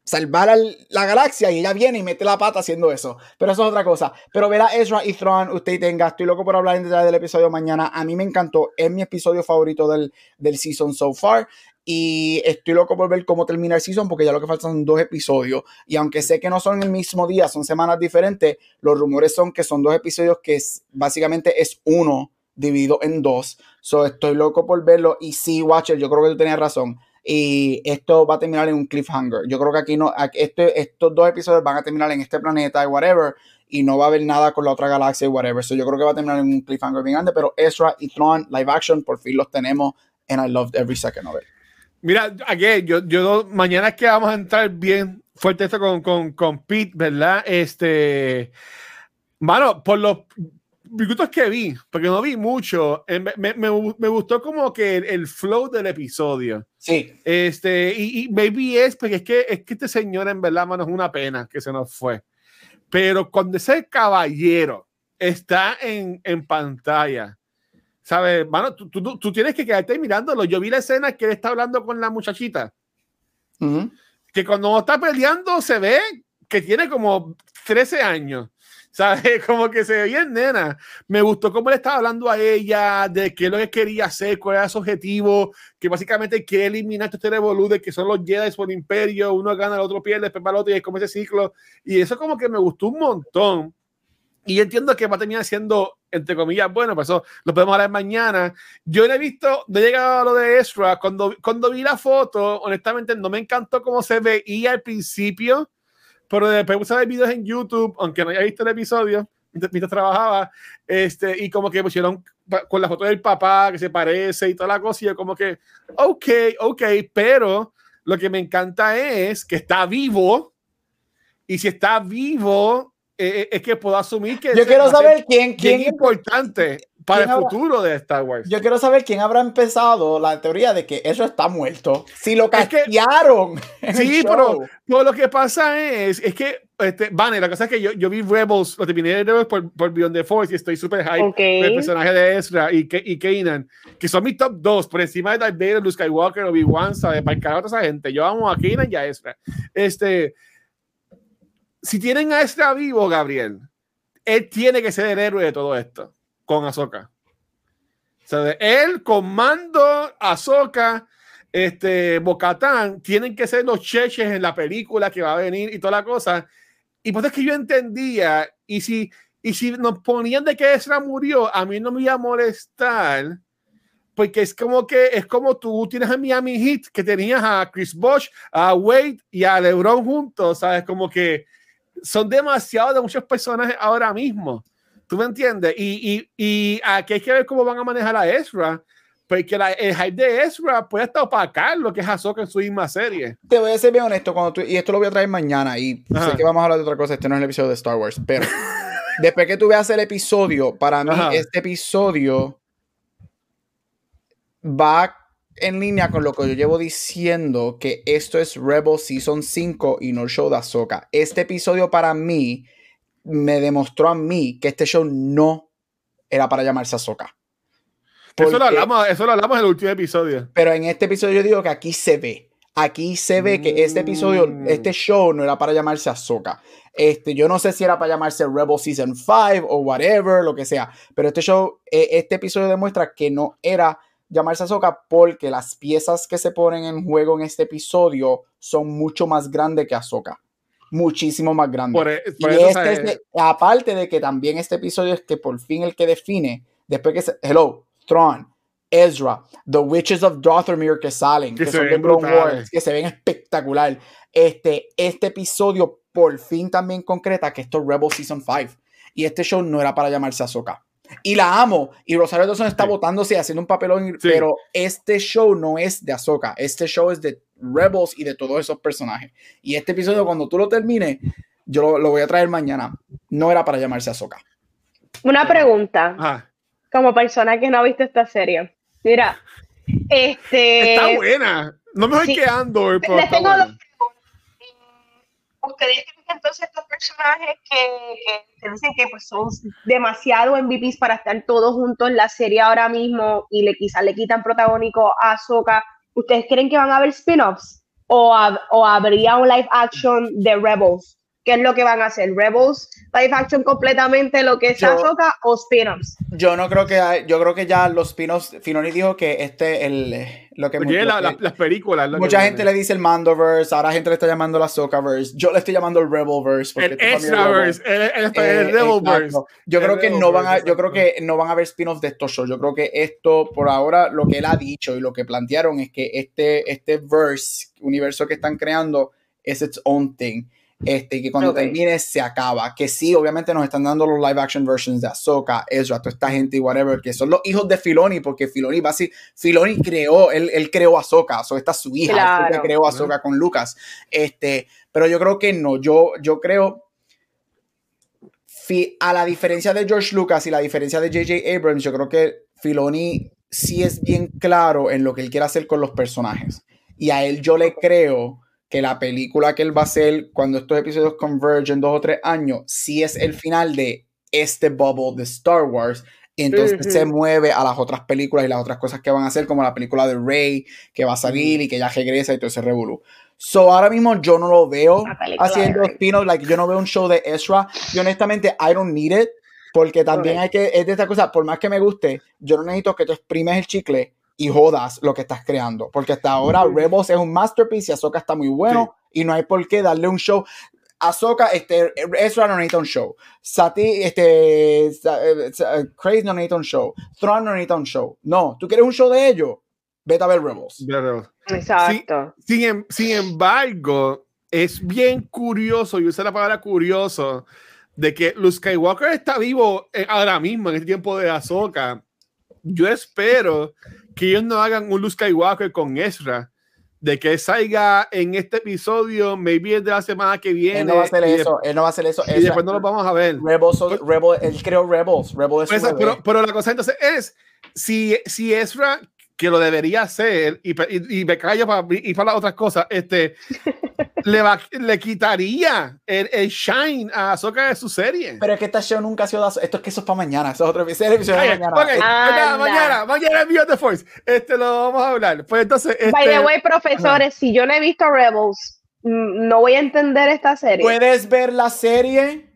S3: salvar a la galaxia y ella viene y mete la pata haciendo eso. Pero eso es otra cosa. Pero ver a Ezra y Thrawn, usted tenga, estoy loco por hablar en detalle del episodio mañana. A mí me encantó, es mi episodio favorito del, del season so far. Y estoy loco por ver cómo termina el season porque ya lo que faltan son dos episodios. Y aunque sé que no son el mismo día, son semanas diferentes, los rumores son que son dos episodios que básicamente es uno dividido en dos. So estoy loco por verlo. Y sí, Watcher, yo creo que tú tenías razón y esto va a terminar en un cliffhanger. Yo creo que aquí no, este, estos dos episodios van a terminar en este planeta y whatever, y no va a haber nada con la otra galaxia y whatever. So yo creo que va a terminar en un cliffhanger bien grande, pero Ezra y Tron live action por fin los tenemos, and I loved every second of it.
S4: Mira, aquí, yo, yo mañana es que vamos a entrar bien fuerte esto con, con, con Pete, ¿verdad? Este, mano, por los minutos que vi, porque no vi mucho, eh, me, me, me gustó como que el, flow del episodio.
S3: Sí.
S4: Este, y, y, maybe es porque es que, es que este señor en verdad, mano, es una pena que se nos fue. Pero cuando ese caballero está en, en pantalla, ¿sabes? Mano, tú, tú, tú, tienes que quedarte mirándolo. Yo vi la escena que él está hablando con la muchachita. Que cuando está peleando se ve que tiene como 13 años. ¿sabes? Como que se ve bien, nena. Me gustó cómo le estaba hablando a ella de qué es lo que quería hacer, cuál era su objetivo, que básicamente quiere eliminar este de que son los Jedi por el imperio, uno gana, el otro pierde, después va el otro y es como ese ciclo. Y eso como que me gustó un montón. Y entiendo que va a terminar siendo, entre comillas, bueno, pues eso lo podemos hablar mañana. Yo no he visto, no he llegado a lo de Ezra. Cuando, cuando vi la foto, honestamente no me encantó cómo se veía al principio pero después puse a ver videos en YouTube, aunque no haya visto el episodio, mientras, trabajaba, este, y como que pusieron con la foto del papá que se parece y toda la cosa, y yo como que, ok, ok, pero lo que me encanta es que está vivo, y si está vivo, eh, eh, es que puedo asumir que...
S3: Yo quiero saber quién, quién
S4: es importante para el futuro de Star Wars.
S3: Yo quiero saber quién habrá empezado la teoría de que eso está muerto. Si lo castigaron.
S4: sí, pero, lo que pasa es, es que, este, Vane, la cosa es que yo, yo vi Rebels, lo terminé de Rebels por, por Beyond the Force y estoy súper hype okay. el personaje de Ezra y, y Kanan, que son mis top dos, por encima de Darth Vader, Luke Skywalker, Obi-Wan, ¿sabes? Para encargar a toda esa gente. Yo amo a Kanan y a Ezra. Este, si tienen a Ezra vivo, Gabriel, él tiene que ser el héroe de todo esto con Ahsoka. O sea, él comando Ahsoka, este, Bocatán, tienen que ser los cheches en la película que va a venir y toda la cosa. Y pues es que yo entendía, y si, y si nos ponían de que Ezra murió, a mí no me iba a molestar, porque es como que es como tú tienes a Miami Heat, que tenías a Chris Bosch, a Wade y a LeBron juntos, ¿sabes? Como que son demasiados de muchos personajes ahora mismo. ¿Tú me entiendes? Y, y, y aquí hay que ver cómo van a manejar a Ezra. Porque la, el hype de Ezra puede estar opacar lo que es Ahsoka en su misma serie.
S3: Te voy a ser bien honesto, cuando tú, y esto lo voy a traer mañana, y sé que vamos a hablar de otra cosa, este no es el episodio de Star Wars, pero después que tú veas el episodio, para mí este episodio va en línea con lo que yo llevo diciendo, que esto es Rebel Season 5 y no el show de Ahsoka. Este episodio para mí me demostró a mí que este show no era para llamarse Ahsoka.
S4: eso, lo hablamos, eso lo hablamos en el último episodio.
S3: Pero en este episodio yo digo que aquí se ve. Aquí se ve que este episodio, mm. este show no era para llamarse Ahsoka. Este, yo no sé si era para llamarse Rebel Season 5 o whatever, lo que sea. Pero este show, e, este episodio demuestra que no era llamarse Ahsoka porque las piezas que se ponen en juego en este episodio son mucho más grandes que Ahsoka muchísimo más grande. E, y este aparte de que también este episodio es que por fin el que define, después que se, Hello, Thrawn, Ezra, The Witches of Dothrmere que salen, que, son de Wars, que se ven espectacular. Este, este episodio por fin también concreta que esto es Rebel Season 5. Y este show no era para llamarse Ahsoka. Y la amo. Y Rosario Dawson está votándose y haciendo un papelón, pero este show no es de Ahsoka, este show es de Rebels y de todos esos personajes. Y este episodio, cuando tú lo termines, yo lo, voy a traer mañana. No era para llamarse Ahsoka.
S2: Una pregunta. Como persona que no ha visto esta serie. Mira, este.
S4: Está buena. No me voy quedando. Les tengo
S2: ustedes creen que entonces estos personajes que, se dicen que pues son demasiado MVPs para estar todos juntos en la serie ahora mismo y le quizás le quitan protagónico a Ahsoka, ¿ustedes creen que van a haber spin-offs? ¿O, o habría un live action de Rebels? ¿Qué es lo que van a hacer? ¿Rebels live action completamente lo que es Ahsoka o spin-offs?
S3: Yo no creo que hay, yo creo que ya los spin-offs, Finoni dijo que este el lo que
S4: las películas
S3: mucha gente le dice el Mandoverse, ahora gente le está llamando la Ahsokaverse, yo le estoy llamando el Rebelverse
S4: el Extraverse, el, el, el, Rebelverse.
S3: Yo creo que no van a yo creo que no van a haber spin-offs de estos shows. Yo creo que esto por ahora lo que él ha dicho y lo que plantearon es que este este verse, universo que están creando es its own thing este, que cuando termine se acaba. Que sí, obviamente nos están dando los live action versions de Ahsoka, Ezra, toda esta gente y whatever, que son los hijos de Filoni, porque Filoni, basi, Filoni creó, él, él creó Ahsoka, Ahsoka está su hija, claro. creó Ahsoka con Lucas. Este, pero yo creo que no, yo, yo creo, a la diferencia de George Lucas y la diferencia de J.J. Abrams, yo creo que Filoni sí es bien claro en lo que él quiere hacer con los personajes. Y a él yo le creo que la película que él va a hacer cuando estos episodios convergen dos o tres años, sí es el final de este bubble de Star Wars. Y entonces se mueve a las otras películas y las otras cosas que van a hacer, como la película de Rey, que va a salir y que ya regresa y todo ese revolú. So, ahora mismo yo no lo veo haciendo spin like yo no veo un show de Ezra. Y honestamente, I don't need it, porque también hay que, es de esta cosa, por más que me guste, yo no necesito que tú exprimes el chicle y jodas lo que estás creando. Porque hasta ahora Rebels es un masterpiece y Ahsoka está muy bueno y no hay por qué darle un show. Ahsoka, este, Ezra no necesita un show. Sati, este, Crazy no necesita un show. Thrawn no necesita un show. No, tú quieres un show de ellos, vete a ver Rebels.
S2: Exacto.
S4: Sin, em, sin, embargo, es bien curioso, y usé la palabra curioso, de que Luke Skywalker está vivo eh, ahora mismo, en este tiempo de Ahsoka. Yo espero que ellos no hagan un Luke Skywalker con Ezra, de que salga en este episodio, maybe es de la semana que viene.
S3: Él no va a hacer eso, él no va a hacer eso.
S4: Y después no lo vamos a ver.
S3: Rebels, Rebel, él creó Rebels, Rebels
S4: es pues, pero, pero, la cosa entonces es, si, si Ezra, que lo debería hacer, y, y, y me callo para ir para las otras cosas, este, le, va, le quitaría el, el, shine a Ahsoka de su serie.
S3: Pero es que esta show nunca ha sido. Esto es que eso es para mañana. Eso es otro episodio, de mañana.
S4: Okay. mañana, mañana, mañana en Beyond the Force. Este lo vamos a hablar. Pues entonces. Este...
S2: By the way, profesores, si yo no he visto Rebels, mm, no voy a entender esta serie.
S3: Puedes ver la serie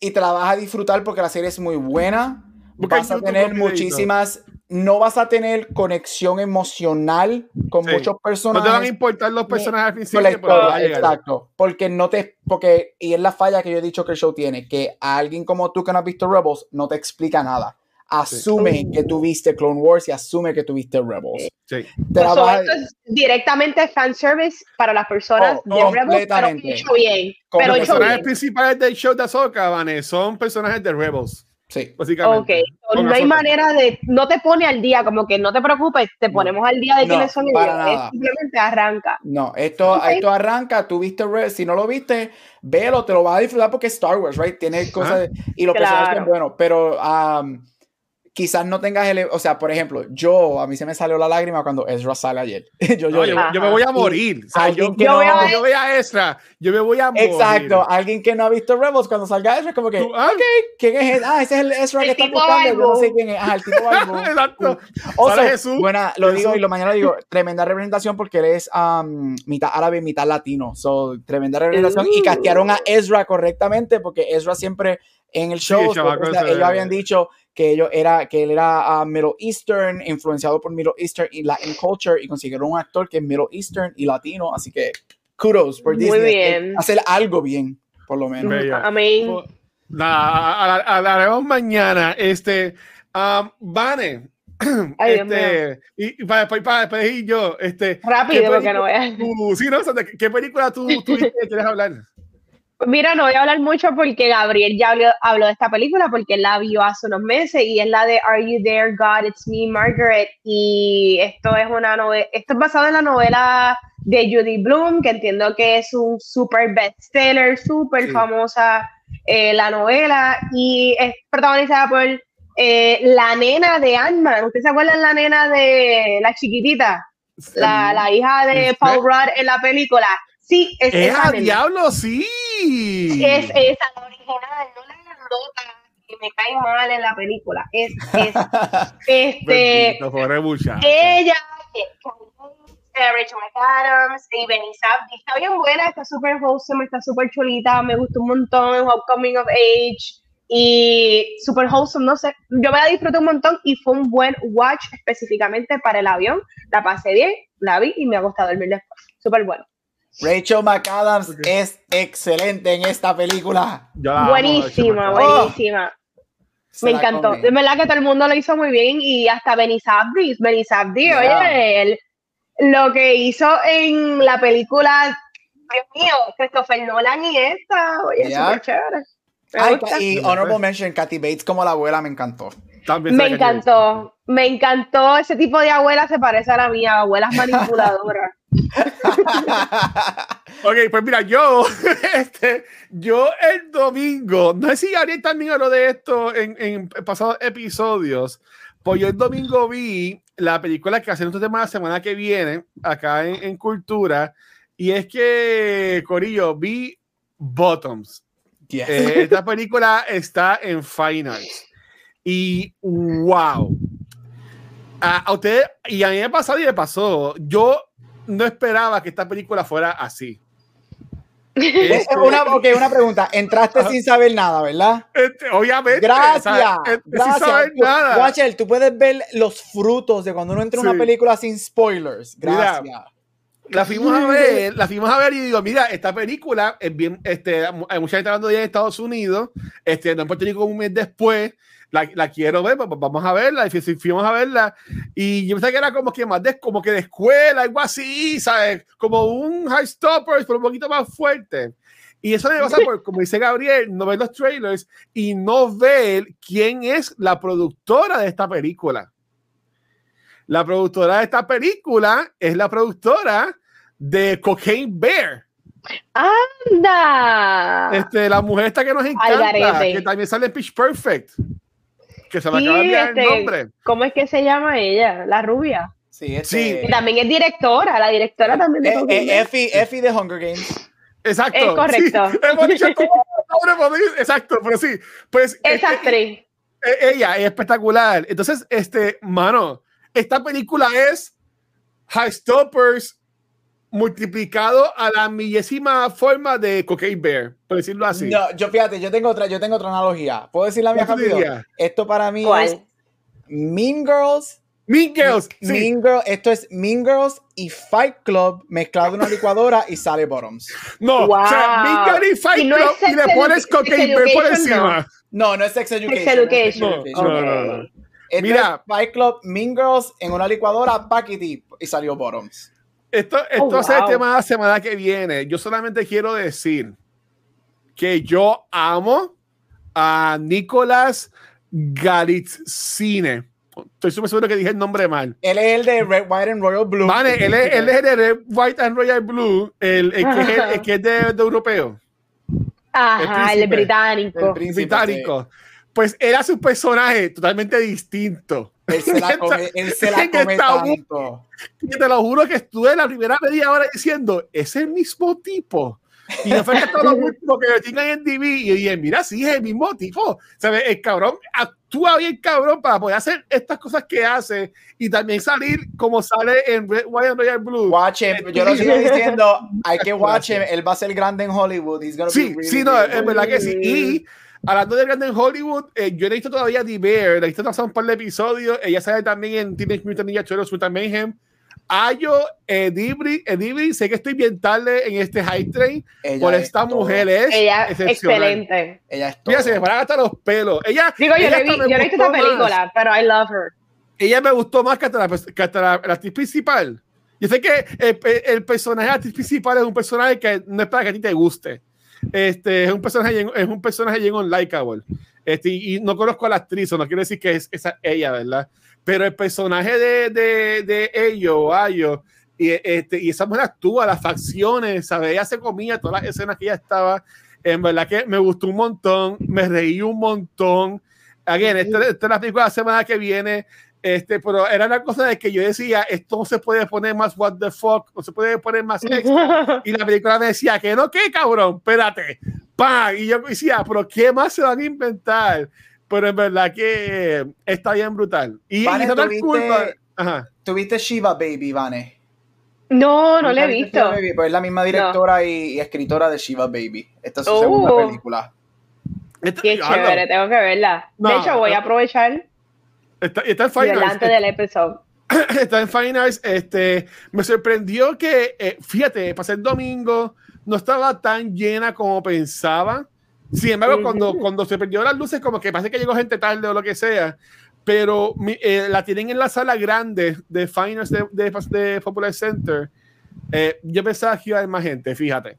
S3: y te la vas a disfrutar porque la serie es muy buena. Vas a tener muchísimas no vas a tener conexión emocional con muchos personajes.
S4: No te van a importar los personajes al principio, pero
S3: Exacto, porque no te, porque, y es la falla que yo he dicho que el show tiene, que a alguien como tú que no has visto Rebels no te explica nada. Asume que tuviste Clone Wars y asume que tuviste Rebels.
S2: Sí. Pues esto es directamente fanservice para las personas oh, de Rebels, pero hecho bien.
S4: Pero los personajes principales del show de Ahsoka, son personajes de Rebels.
S3: Sí,
S2: básicamente. Ok, no hay manera de, no te pone al día, como que no te preocupes, te ponemos al día de quiénes son ellos. simplemente arranca.
S3: No, esto, esto arranca, tú viste, si no lo viste, velo, te lo vas a disfrutar porque es Star Wars, right? Tiene cosas, y los personajes son buenos, pero um, quizás no tengas el, o sea, por ejemplo, yo, a mí se me salió la lágrima cuando Ezra sale ayer.
S4: yo, yo, yo, me voy a morir. O sea, yo, yo, no, yo, voy a Ezra, yo me voy a morir.
S3: Exacto, alguien que no ha visto Rebels, cuando salga Ezra, como que, ah, ok, ¿quién es? Ah, ese es el Ezra que está buscando, yo no sé quién es. Ah, el tipo algo. Exacto. O sea, Jesús. Buena, lo digo y lo mañana digo, tremenda representación porque él es um, mitad árabe, mitad latino. So, tremenda representación. Y castearon a Ezra correctamente porque Ezra siempre en el show, ellos habían dicho que, ellos era, que él era uh, Middle Eastern, influenciado por Middle Eastern y Latin culture, y consiguieron un actor que es Middle Eastern y latino, así que kudos por Disney. Muy bien. Hacer algo bien, por lo menos.
S2: Amén.
S4: Nada, hablaremos mañana. Este, um, Vane, Ay, este, y para, para, para, ir yo, este,
S2: rápido porque no veas.
S4: sí, no, ¿qué película tú, tú quieres hablar?
S2: Mira, no voy a hablar mucho porque Gabriel ya habló, de esta película porque él la vio hace unos meses y es la de Are You There, God, It's Me, Margaret. Y esto es una novela, esto es basado en la novela de Judy Bloom, que entiendo que es un super bestseller, súper famosa eh, la novela y es protagonizada por eh, la nena de Ant-Man. ¿Ustedes se acuerdan la nena de la chiquitita? La, la hija de Paul Rudd en la película. Sí, es
S4: esa. diablo, sí!
S2: Es esa, la original, no la grandota que me cae mal en la película. Es, es este. ella, Rachel McAdams y Benny Está bien buena, está súper wholesome, está súper chulita, me gustó un montón, Homecoming of Age y super wholesome, no sé, yo me la disfruté un montón y fue un buen watch específicamente para el avión, la pasé bien, la vi y me ha gustado dormir después, súper bueno.
S3: Rachel McAdams es excelente en esta película.
S2: buenísima, buenísima. me encantó. Es verdad que todo el mundo lo hizo muy bien y hasta Benny Sabdi. Benny Sabdi, oye, él, lo que hizo en la película, Dios mío, Christopher Nolan y esta, oye, súper chévere.
S3: y honorable mention, Kathy Bates como la abuela me encantó.
S2: me encantó, me encantó ese tipo de abuela, se parece a la mía, abuelas manipuladoras.
S4: ok, pues mira, yo, este, yo el domingo, no sé si Ariel también habló de esto en, en pasados episodios, pues yo el domingo vi la película que hacen otro tema la semana que viene, acá en, Cultura, y es que, Corillo, vi Bottoms. Eh, esta película está en Finals. Y wow. A, usted, y a mí me pasado y me pasó, yo no esperaba que esta película fuera así.
S3: Este, una, una pregunta. Entraste sin saber nada, ¿verdad?
S4: Este, obviamente.
S3: Gracias. gracias. Sin saber nada. Watcher, tú puedes ver los frutos de cuando uno entra en una película sin spoilers. Gracias.
S4: la fuimos a ver, la fuimos a ver y digo, mira, esta película es bien, este, hay mucha gente hablando de ella en Estados Unidos, este, no en Puerto Rico un mes después, la, la, quiero ver, pues, vamos a verla. Y fuimos a verla. Y yo pensé que era como que más de, como que de escuela, algo así, ¿sabes? Como un High Stoppers, pero un poquito más fuerte. Y eso me pasa por, como dice Gabriel, no ver los trailers y no ver quién es la productora de esta película. La productora de esta película es la productora de Cocaine Bear.
S2: ¡Anda!
S4: Este, la mujer esta que nos encanta, que también sale en Pitch Perfect que se me acaba de el este, nombre.
S2: ¿Cómo es que se llama ella? La rubia.
S3: Sí, este...
S2: Y también es directora, la directora también de
S3: eh, eh, Effie, Effie de Hunger Games.
S4: Exacto.
S2: Es correcto.
S4: exacto, pero sí. Pues,
S2: es actriz.
S4: Eh, ella es espectacular. Entonces, este, mano, esta película es High Stoppers multiplicado a la millésima forma de Cocaine Bear, por decirlo así.
S3: No, yo fíjate, yo tengo otra, yo tengo otra analogía. ¿Puedo decir la mía rápido? Esto para mí es Mean Girls.
S4: Mean Girls,
S3: Mean Girls, esto es Mean Girls y Fight Club mezclado en una licuadora y sale Bottoms.
S4: No, o sea, Mean Girls y Fight Club y le pones Cocaine Bear por encima.
S3: No. no, es Sex
S2: Education. Sex Education.
S3: No, no, no, Mira, Fight Club, Mean Girls en una licuadora, paquete y salió Bottoms.
S4: Esto, esto oh, es el tema de la semana que viene. Yo solamente quiero decir que yo amo a Nicolás Galitzine. Estoy súper seguro que dije el nombre mal.
S3: Él es el de Red, White and Royal Blue.
S4: Vale, él, es, él es el de Red, White and Royal Blue, el, que es, el, que es de, europeo.
S2: Ajá, el, británico.
S4: El británico. Pues era su personaje totalmente distinto.
S3: Él se la come, él se la come tanto.
S4: Te lo juro que estuve la primera media hora diciendo, es el mismo tipo. Y no fue que todo lo último que tenga en DB y dije, mira, sí, es el mismo tipo. ¿Sabes? El cabrón actúa bien cabrón para poder hacer estas cosas que hace y también salir como sale en Red, White and Royal Blue.
S3: Watch him. Yo lo estoy diciendo, hay que watch him. Él va a ser grande en Hollywood. He's
S4: sí, sí, no, es verdad que sí. Y Hablando de grande en Hollywood, eh, yo he visto todavía The Bear, la he visto un par de episodios. Ella sale también en Teenage Mutant Ninja Turtles Mutant Mayhem. Ayo, Edibri, Edibri, sé que estoy bien tarde en este high train por esta mujer es
S2: ella excelente.
S3: Ella es
S4: todo. se me paran hasta los pelos. Ella,
S2: Digo, yo, he visto esta película, pero I love her.
S4: Ella me gustó más que hasta la, que hasta la, actriz principal. Yo sé que el, el personaje actriz principal es un personaje que no es para que a ti te guste Este, es un personaje, es un personaje bien unlikable. Este, y, no conozco a la actriz, no quiere decir que es esa ella, ¿verdad? Pero el personaje de, de, de ellos, Ayo, y, este, y esa mujer actúa, las facciones, ¿sabes? Ella se comía todas las escenas que ella estaba. En verdad que me gustó un montón, me reí un montón. Again, esta, esta es la película de la semana que viene. Este, pero era una cosa de que yo decía, esto no se puede poner más what the fuck, no se puede poner más extra. y la película me decía que no, ¿qué cabrón? Espérate. ¡Pam! Y yo decía, pero ¿qué más se van a inventar? Pero en verdad que está bien brutal. Y,
S3: Vane, y ¿tuviste, Ajá. ¿Tuviste Shiva Baby, Vane?
S2: No, no la he visto.
S3: Baby? Pues es la misma directora no. y, y, escritora de Shiva Baby. Esta es su oh. segunda película.
S2: Qué chévere, tengo que verla. No, de hecho, voy a aprovechar
S4: Está, está en Fine
S2: Delante del episodio.
S4: Está en Fine Arts. Este, me sorprendió que, eh, fíjate, pasé el domingo, no estaba tan llena como pensaba. Sin embargo, cuando, cuando se perdió las luces, como que parece que llegó gente tarde o lo que sea. Pero eh, la tienen en la sala grande de Fine Arts de, de, de Popular Center. Eh, yo pensaba que iba a haber más gente, fíjate.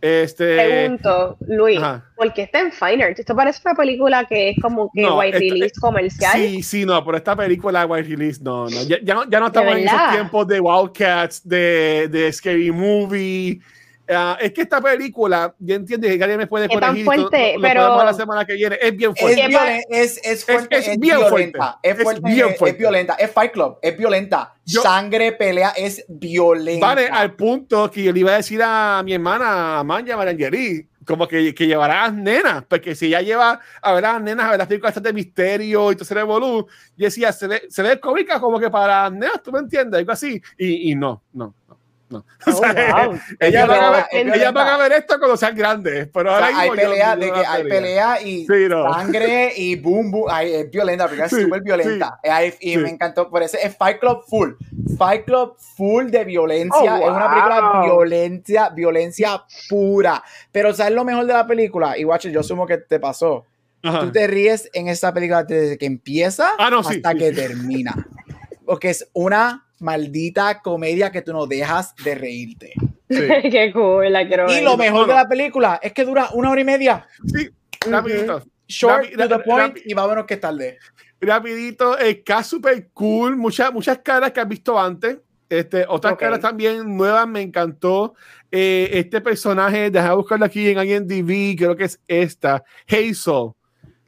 S4: Este...
S2: Pregunto, Luis, Ajá. ¿por qué está en Fine Arts? Esto parece una película que es como que no, white esta, release comercial.
S4: Sí, sí, no, pero esta película white release, no, no. Ya, ya no, ya no estamos en esos tiempos de Wildcats, de, de Scary Movie. Uh, es que esta película, ya entiendes que alguien me puede corregir.
S2: Es tan fuerte,
S4: lo, lo
S2: pero
S4: la semana que viene. Es bien fuerte.
S3: Es, violen, es, es fuerte, es, es, es bien violenta. Fuerte. Es, fuerte, bien fuerte. es violenta. Es Fight Club, es violenta. Yo, Sangre, pelea, es violenta.
S4: Vale, al punto que yo le iba a decir a mi hermana, a Manja Marangeli, como que, que llevará a las nenas, porque si ella lleva a ver a las nenas, a ver las películas de misterio y todo ese revolú, yo decía, se ve, se ve cómica como que para las nenas, ¿tú me entiendes? Algo así. Y, y no, no. No. Oh, o sea, wow. ellas, van a ver, ellas van a ver esto cuando sean grandes. Pero ahora
S3: o sea, hay pelea, de que hay pelea y sí, no. sangre y boom, boom. Ay, es violenta, porque es súper violenta. Sí, Ay, y me encantó. Por eso es Fight Club full. Fight Club full de violencia. Oh, wow. Es una película violencia, violencia pura. Pero ¿sabes lo mejor de la película? Y watch, yo asumo que te pasó. Ajá. Tú te ríes en esta película desde que empieza
S4: ah, no,
S3: hasta que termina. Porque es una maldita comedia que tú no dejas de reírte.
S2: Sí. Qué cool, la quiero
S3: Y
S2: ver.
S3: lo mejor de la película es que dura una hora y media.
S4: Sí, rapidito.
S3: Uh -huh. Short, Rapi to the point, y vámonos que tarde.
S4: Rapidito, el cast super cool, muchas, muchas caras que has visto antes. Este, otras okay. caras también nuevas, me encantó. Eh, este personaje, deja buscarlo aquí en IMDb, creo que es esta, Hazel.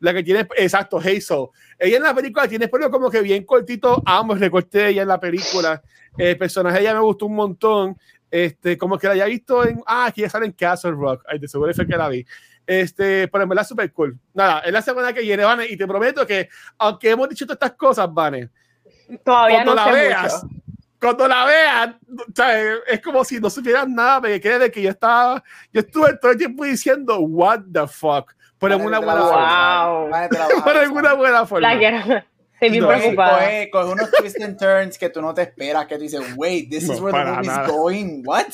S4: La que tiene, exacto, Hazel. Ella en la película tiene pelo como que bien cortito, ambos recorté ella en la película. El personaje ella me gustó un montón. Este, como que la haya visto en, ah, aquí ya sale en Castle Rock. Ay, de seguro fue que la vi. Este, pero en verdad súper cool. Nada, es la semana que viene, Vane, y te prometo que, aunque hemos dicho todas estas cosas, Vane,
S2: todavía
S4: cuando
S2: no
S4: la veas, mucho. cuando la veas, ¿sabes? es como si no supieras nada, me quede de que yo estaba, yo estuve todo el tiempo diciendo, what the fuck, pero en una buena forma. Pero en una buena forma.
S2: Estoy bien
S3: no,
S2: preocupada.
S3: Coge, coge, unos twists and turns que tú no te esperas, que tú dices, wait, this no, is where the movie is going, what?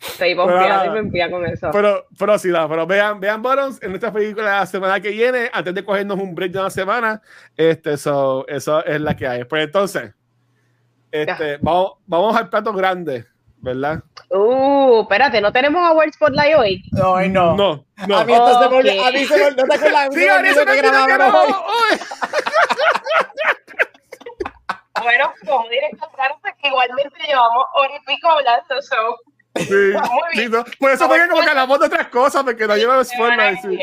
S2: Estoy estoy pompeada con eso.
S4: Pero, pero sí, no, pero vean, vean Bottoms en esta película la semana que viene, antes de cogernos un break de una semana, este, so, eso es la que hay. Pues entonces, este, vamos, vamos al plato grande, ¿verdad?
S2: Uh, espérate, ¿no tenemos Award Spotlight hoy?
S3: No, no.
S4: No, no.
S3: A mí esto se volvió, a mí se me, acuerdas,
S4: sí, a mí se me grabamos hoy.
S2: bueno, como director, claro, que igualmente llevamos hora y pico hablando, so...
S4: Sí, sí no. Por eso fue como que hablamos de otras cosas, porque no lleva spoilers. Sí.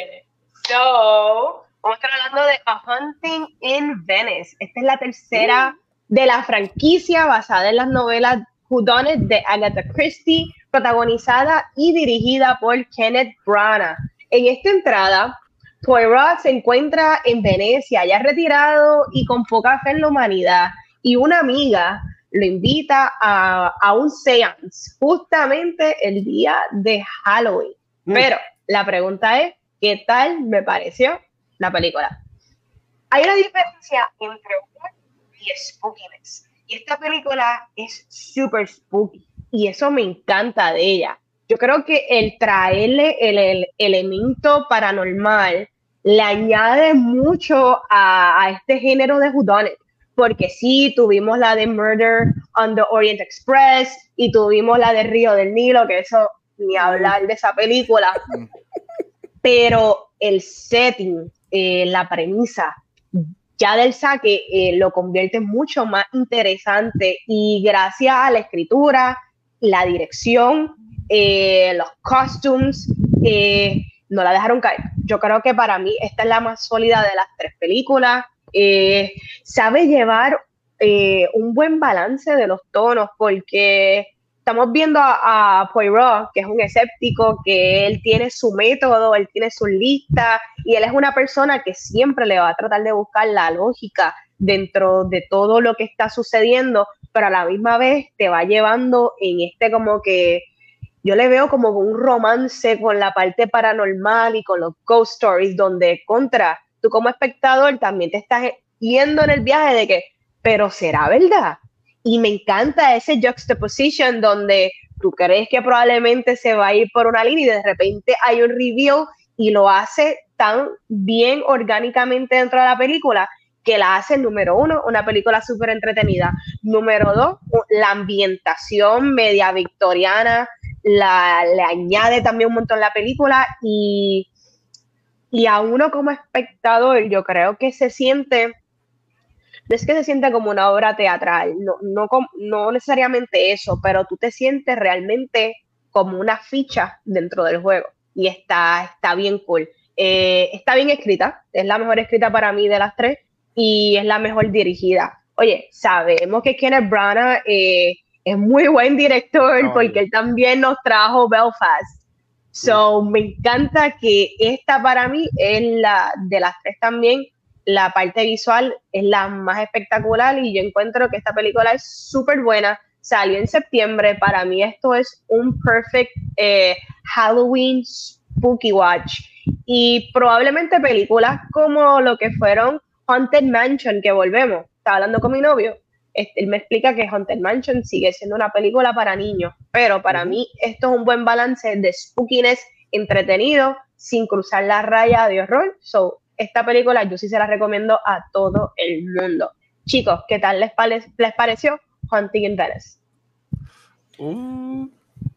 S2: So, vamos a estar hablando de A Hunting in Venice. Esta es la tercera de la franquicia basada en las novelas Whodunit de Agatha Christie, protagonizada y dirigida por Kenneth Branagh. En esta entrada, Poirot se encuentra en Venecia, ya retirado y con poca fe en la humanidad, y una amiga lo invita a, a un seance justamente el día de Halloween. Mm. Pero la pregunta es, ¿qué tal me pareció la película? Hay una diferencia entre horror y spookiness. Esta película es súper spooky. Y eso me encanta de ella. Yo creo que el traerle el, el elemento paranormal le añade mucho a, a este género de whodunit porque sí, tuvimos la de Murder on the Orient Express y tuvimos la de Río del Nilo, que eso ni hablar de esa película, pero el setting, eh, la premisa, ya del saque eh, lo convierte mucho más interesante y gracias a la escritura, la dirección, eh, los costumes, no la dejaron caer. Yo creo que para mí esta es la más sólida de las tres películas. sabe llevar un buen balance de los tonos porque estamos viendo a, Poirot, que es un escéptico, que él tiene su método, él tiene su lista, y él es una persona que siempre le va a tratar de buscar la lógica dentro de todo lo que está sucediendo, pero a la misma vez te va llevando en este como que yo le veo como un romance con la parte paranormal y con los ghost stories, donde contra, tú como espectador también te estás yendo en el viaje de que, pero será verdad, y me encanta ese juxtaposition donde tú crees que probablemente se va a ir por una línea y de repente hay un review y lo hace tan bien orgánicamente dentro de la película que la hace, número uno, una película súper entretenida. Número dos, la ambientación media victoriana la, le añade también un montón la película y, y a uno como espectador yo creo que se siente no es que se siente como una obra teatral, no, no, no necesariamente eso, pero tú te sientes realmente como una ficha dentro del juego y está, está bien cool. Eh, está bien escrita, es la mejor escrita para mí de las tres y es la mejor dirigida. Oye, sabemos que Kenneth Branagh eh, es muy buen director porque él también nos trajo Belfast. So, me encanta que esta para mí es la de las tres también la parte visual es la más espectacular y yo encuentro que esta película es súper buena. Salió en septiembre, para mí esto es un perfect eh, Halloween Spooky Watch. Y probablemente películas como lo que fueron Haunted Mansion, que volvemos, estaba hablando con mi novio, este, él me explica que Haunted Mansion sigue siendo una película para niños, pero para mí esto es un buen balance de spookiness entretenido, sin cruzar la raya de horror. So, esta película yo sí se la recomiendo a todo el mundo. Chicos, ¿qué tal les, les pareció Hunting in Venice?
S3: Uh.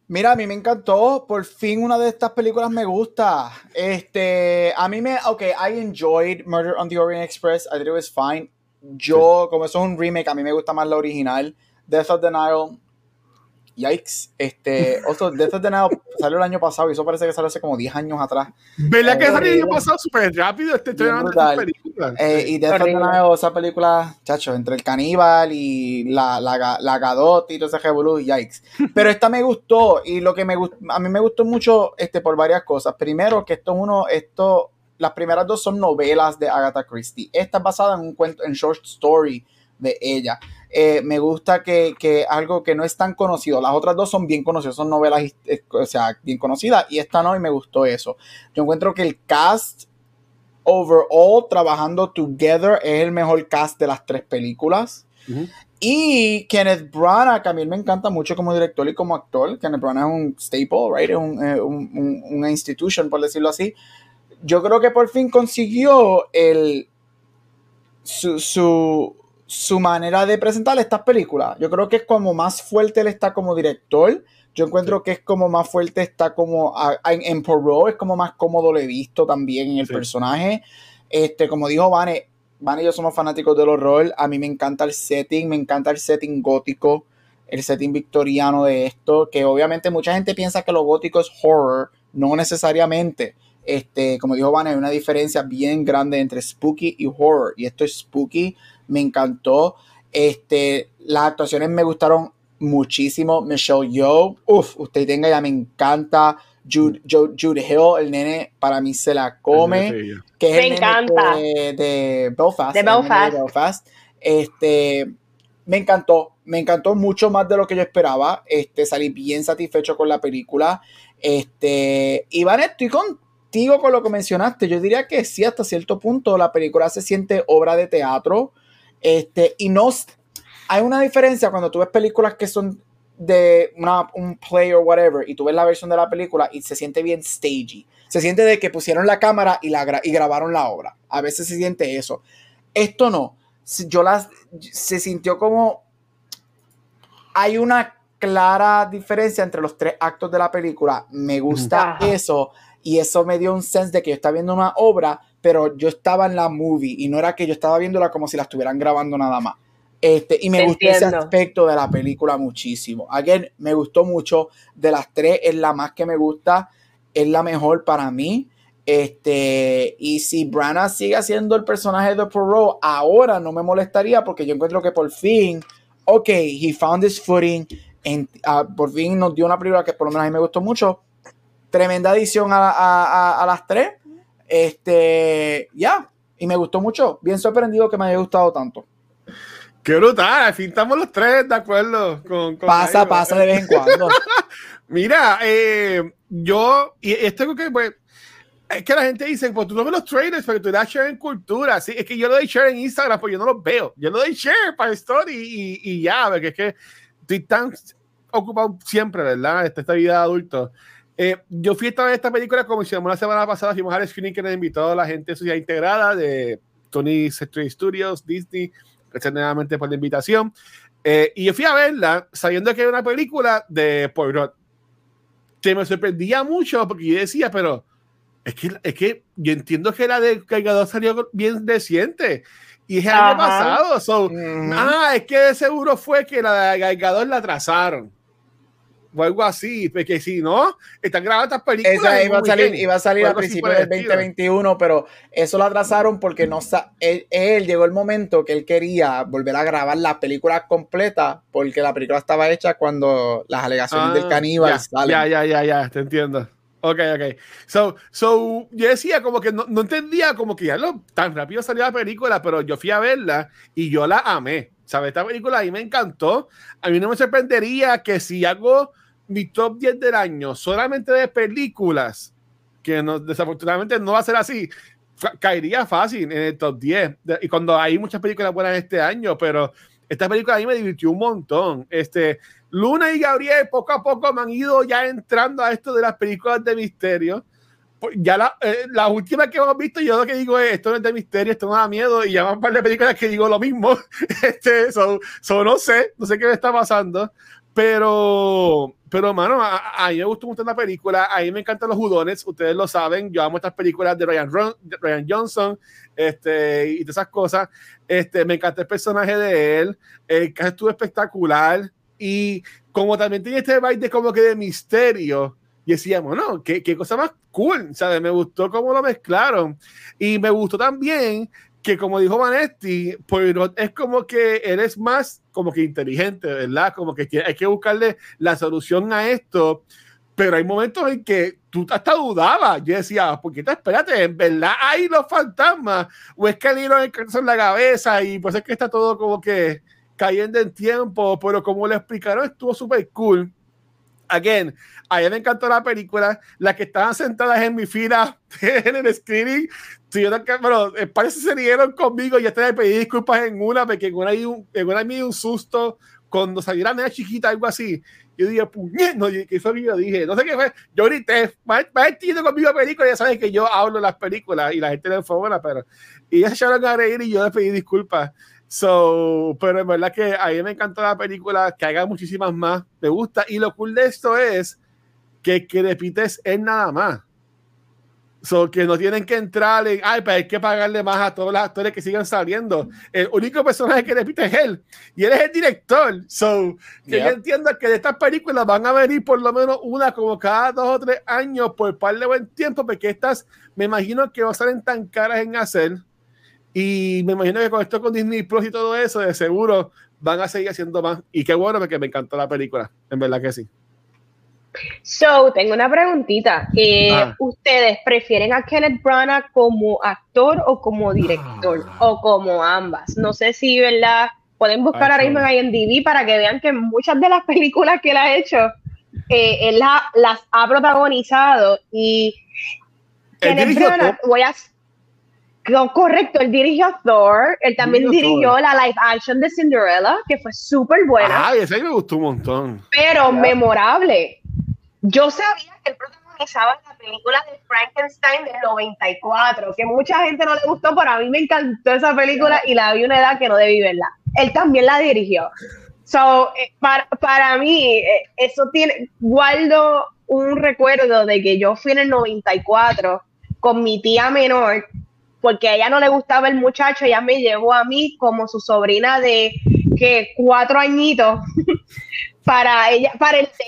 S3: Mira, a mí me encantó. Por fin una de estas películas me gusta. Este, a mí me, ok, I enjoyed Murder on the Orient Express. I think it was fine. Yo, como eso es un remake, a mí me gusta más la original. Death of the Nile, Yikes. Este, otro, Death of the Nile salió el año pasado y eso parece que salió hace como 10 años atrás.
S4: ¿Verdad que salió el año pasado súper rápido este
S3: película? Eh, y Death of the Nile, esa película, chacho, entre el caníbal y la, la, la Gadot y todo ese revolú, yikes. Pero esta me gustó y lo que me gustó, a mí me gustó mucho este, por varias cosas. Primero, que esto es uno, esto, las primeras dos son novelas de Agatha Christie. Esta es basada en un cuento, en short story de ella. Eh, me gusta que, que, algo que no es tan conocido. Las otras dos son bien conocidas, son novelas, eh, o sea, bien conocidas, y esta no, y me gustó eso. Yo encuentro que el cast overall, trabajando together, es el mejor cast de las tres películas. Y Kenneth Branagh, que a mí me encanta mucho como director y como actor. Kenneth Branagh es un staple, right? Es un, eh, un, una institution, por decirlo así. Yo creo que por fin consiguió el, su, su su manera de presentar estas películas. Yo creo que es como más fuerte él está como director. Yo encuentro que es como más fuerte está como en, en es como más cómodo lo he visto también en el personaje. Este, como dijo Vane, Vane y yo somos fanáticos del horror. A mí me encanta el setting, me encanta el setting gótico, el setting victoriano de esto, que obviamente mucha gente piensa que lo gótico es horror, no necesariamente. Este, como dijo Vane, hay una diferencia bien grande entre spooky y horror. Y esto es spooky me encantó. Este, las actuaciones me gustaron muchísimo. Michelle Yeoh, uff, usted tenga ya me encanta. Jude, Jude, Hill, el nene, para mí se la come. Que es me el encanta. de, de, Belfast. De Belfast. Este, me encantó, me encantó mucho más de lo que yo esperaba. Este, salí bien satisfecho con la película. Este, Iván, estoy contigo con lo que mencionaste. Yo diría que sí, hasta cierto punto la película se siente obra de teatro. Este, y no hay una diferencia cuando tú ves películas que son de una, un play o whatever y tú ves la versión de la película y se siente bien stagey. Se siente de que pusieron la cámara y, la, y grabaron la obra. A veces se siente eso. Esto no. Yo las, se sintió como hay una clara diferencia entre los tres actos de la película. Me gusta eso y eso me dio un sense de que yo estaba viendo una obra, pero yo estaba en la movie y no era que yo estaba viéndola como si la estuvieran grabando nada más. Este, y me gustó ese aspecto de la película muchísimo. Again, me gustó mucho. De las tres, es la más que me gusta. Es la mejor para mí. Este, y si Branagh sigue haciendo el personaje de Poirot, ahora no me molestaría porque yo encuentro que por fin, ok, he found his footing. En, ah, por fin nos dio una película que por lo menos a mí me gustó mucho. Tremenda edición a, las tres. Este, ya. Y me gustó mucho. Bien sorprendido que me haya gustado tanto.
S4: Qué brutal, al fin estamos los tres de acuerdo con.
S3: pasa, pasa de vez en cuando.
S4: Mira, eh, yo, y esto es que, pues, es que la gente dice, pues tú no ves los trailers, pero tú das share en cultura. Sí, es que yo lo doy share en Instagram, pues yo no los veo. Yo lo doy share para story y, y ya, porque es que estoy tan ocupado siempre, ¿verdad? Esta, esta vida de adulto. Eh, yo fui esta, esta película, como hicimos la semana pasada, fuimos al screening que nos invitó a la gente de Sociedad Integrada de Tony Street Studios, Disney, Gracias nuevamente por la invitación. Eh, y yo fui a verla sabiendo que era una película de Poirot. Que me sorprendía mucho porque yo decía, pero es que, es que yo entiendo que la de Cargador salió bien reciente. Y es el año pasado. So, Ah, es que de seguro fue que la de Cargador la atrasaron o algo así, porque si no, están grabando estas películas.
S3: Esa iba a salir, iba a salir a principios del 2021, pero eso lo atrasaron porque no él, él, llegó el momento que él quería volver a grabar la película completa, porque la película estaba hecha cuando las alegaciones del ah, caníbal
S4: ya, salen. Ya, ya, ya, ya, te entiendo. Ok, ok. So, so, yo decía como que no, no entendía como que ya lo, tan rápido salió la película, pero yo fui a verla y yo la amé. ¿Sabes? Esta película a mí me encantó. A mí no me sorprendería que si hago mi top 10 del año solamente de películas, que no, desafortunadamente no va a ser así, caería fácil en el top 10. Y cuando hay muchas películas buenas este año, pero esta película a mí me divirtió un montón. Este, Luna y Gabriel poco a poco me han ido ya entrando a esto de las películas de misterio. Pues ya la, eh, última que hemos visto, yo lo que digo es, esto no es de misterio, esto no da miedo, y ya van un par de películas que digo lo mismo. este, so, no sé, no sé qué me está pasando, pero pero, mano, a, mí me gustó mucho la película. A mí me encantan los judones. Ustedes lo saben. Yo amo estas películas de Ryan, Ryan Johnson este, y todas esas cosas. Este, me encanta el personaje de él. El caso estuvo espectacular. Y como también tiene este baile como que de misterio. Decíamos, no, qué, qué cosa más cool. ¿sabes? Me gustó cómo lo mezclaron. Y me gustó también que como dijo Vanetti, pues es como que eres más como que inteligente, ¿verdad? Como que hay que buscarle la solución a esto, pero hay momentos en que tú hasta dudabas, yo decía, ¿por qué te espérate? ¿En verdad hay los fantasmas? ¿O es que el hilo en la cabeza y pues es que está todo como que cayendo en tiempo? Pero como le explicaron, estuvo súper cool again, a mí me encantó la película. Las que estaban sentadas en mi fila en el screening, bueno, eh, parece que se rieron conmigo ya te pedí disculpas en una, porque en una, hay un, en una un susto cuando salió la chiquita, algo así. Yo dije, puñet, no, que eso yo dije, no sé qué fue. Yo grité, entiendo conmigo la película, ya sabes que yo hablo las películas y la gente le enfogona, pero. Y ya se echaron a reír y yo le pedí disculpas. So, pero en verdad que a mí me encantó la película, que haga muchísimas más, me gusta. Y lo cool de esto es que que repites es nada más. So, que no tienen que entrar en, ay, pero hay que pagarle más a todos los actores que sigan saliendo. El único personaje que repite es él. Y él es el director. So, que yo entiendo que de estas películas van a venir por lo menos una como cada dos o tres años por par de buen tiempo, porque estas me imagino que no salen tan caras en hacer y me imagino que con esto con Disney Plus y todo eso, de seguro van a seguir haciendo más. Y qué bueno, porque me encantó la película. En verdad que sí.
S2: So, tengo una preguntita. Eh, ah. ¿Ustedes prefieren a Kenneth Branagh como actor o como director? Ah. O como ambas. No sé si, ¿verdad? Pueden buscar ahora mismo en IMDb para que vean que muchas de las películas que él ha hecho, eh, él las ha protagonizado. Y Kenneth Branagh, voy a correcto, él dirigió Thor, él también dirigió la live action de Cinderella, que fue súper buena.
S4: Ah, esa me gustó un montón.
S2: Pero memorable. Yo sabía que él protagonizaba la película de Frankenstein del 94, que mucha gente no le gustó, pero a mí me encantó esa película y la vi una edad que no debí verla. Él también la dirigió. So, eh, para, para mí, eh, eso tiene, guardo un recuerdo de que yo fui en el 94 con mi tía menor, porque a ella no le gustaba el muchacho, ella me llevó a mí como su sobrina de que cuatro añitos para ella, para el date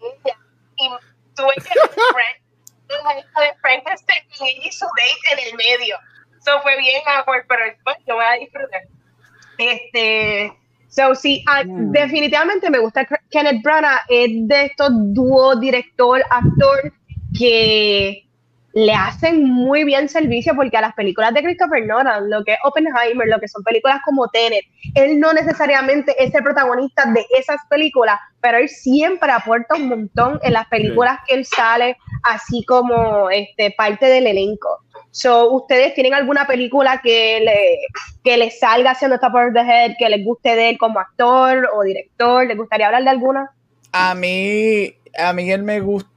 S2: de ella. Y tuve que ver Frankenstein y su date en el medio. Eso fue bien amor, pero después yo voy a disfrutar. Este, so sí, ah, mm. definitivamente me gusta Kenneth Branagh, es de estos dúo director, actor que le hacen muy bien servicio porque a las películas de Christopher Nolan, lo que es Oppenheimer, lo que son películas como Tenet, él no necesariamente es el protagonista de esas películas, pero él siempre aporta un montón en las películas que él sale, así como este, parte del elenco. So, ¿Ustedes tienen alguna película que le, que les salga haciendo Top of the Head, que les guste de él como actor o director? ¿Les gustaría hablar de alguna?
S3: A mí, a mí él me gusta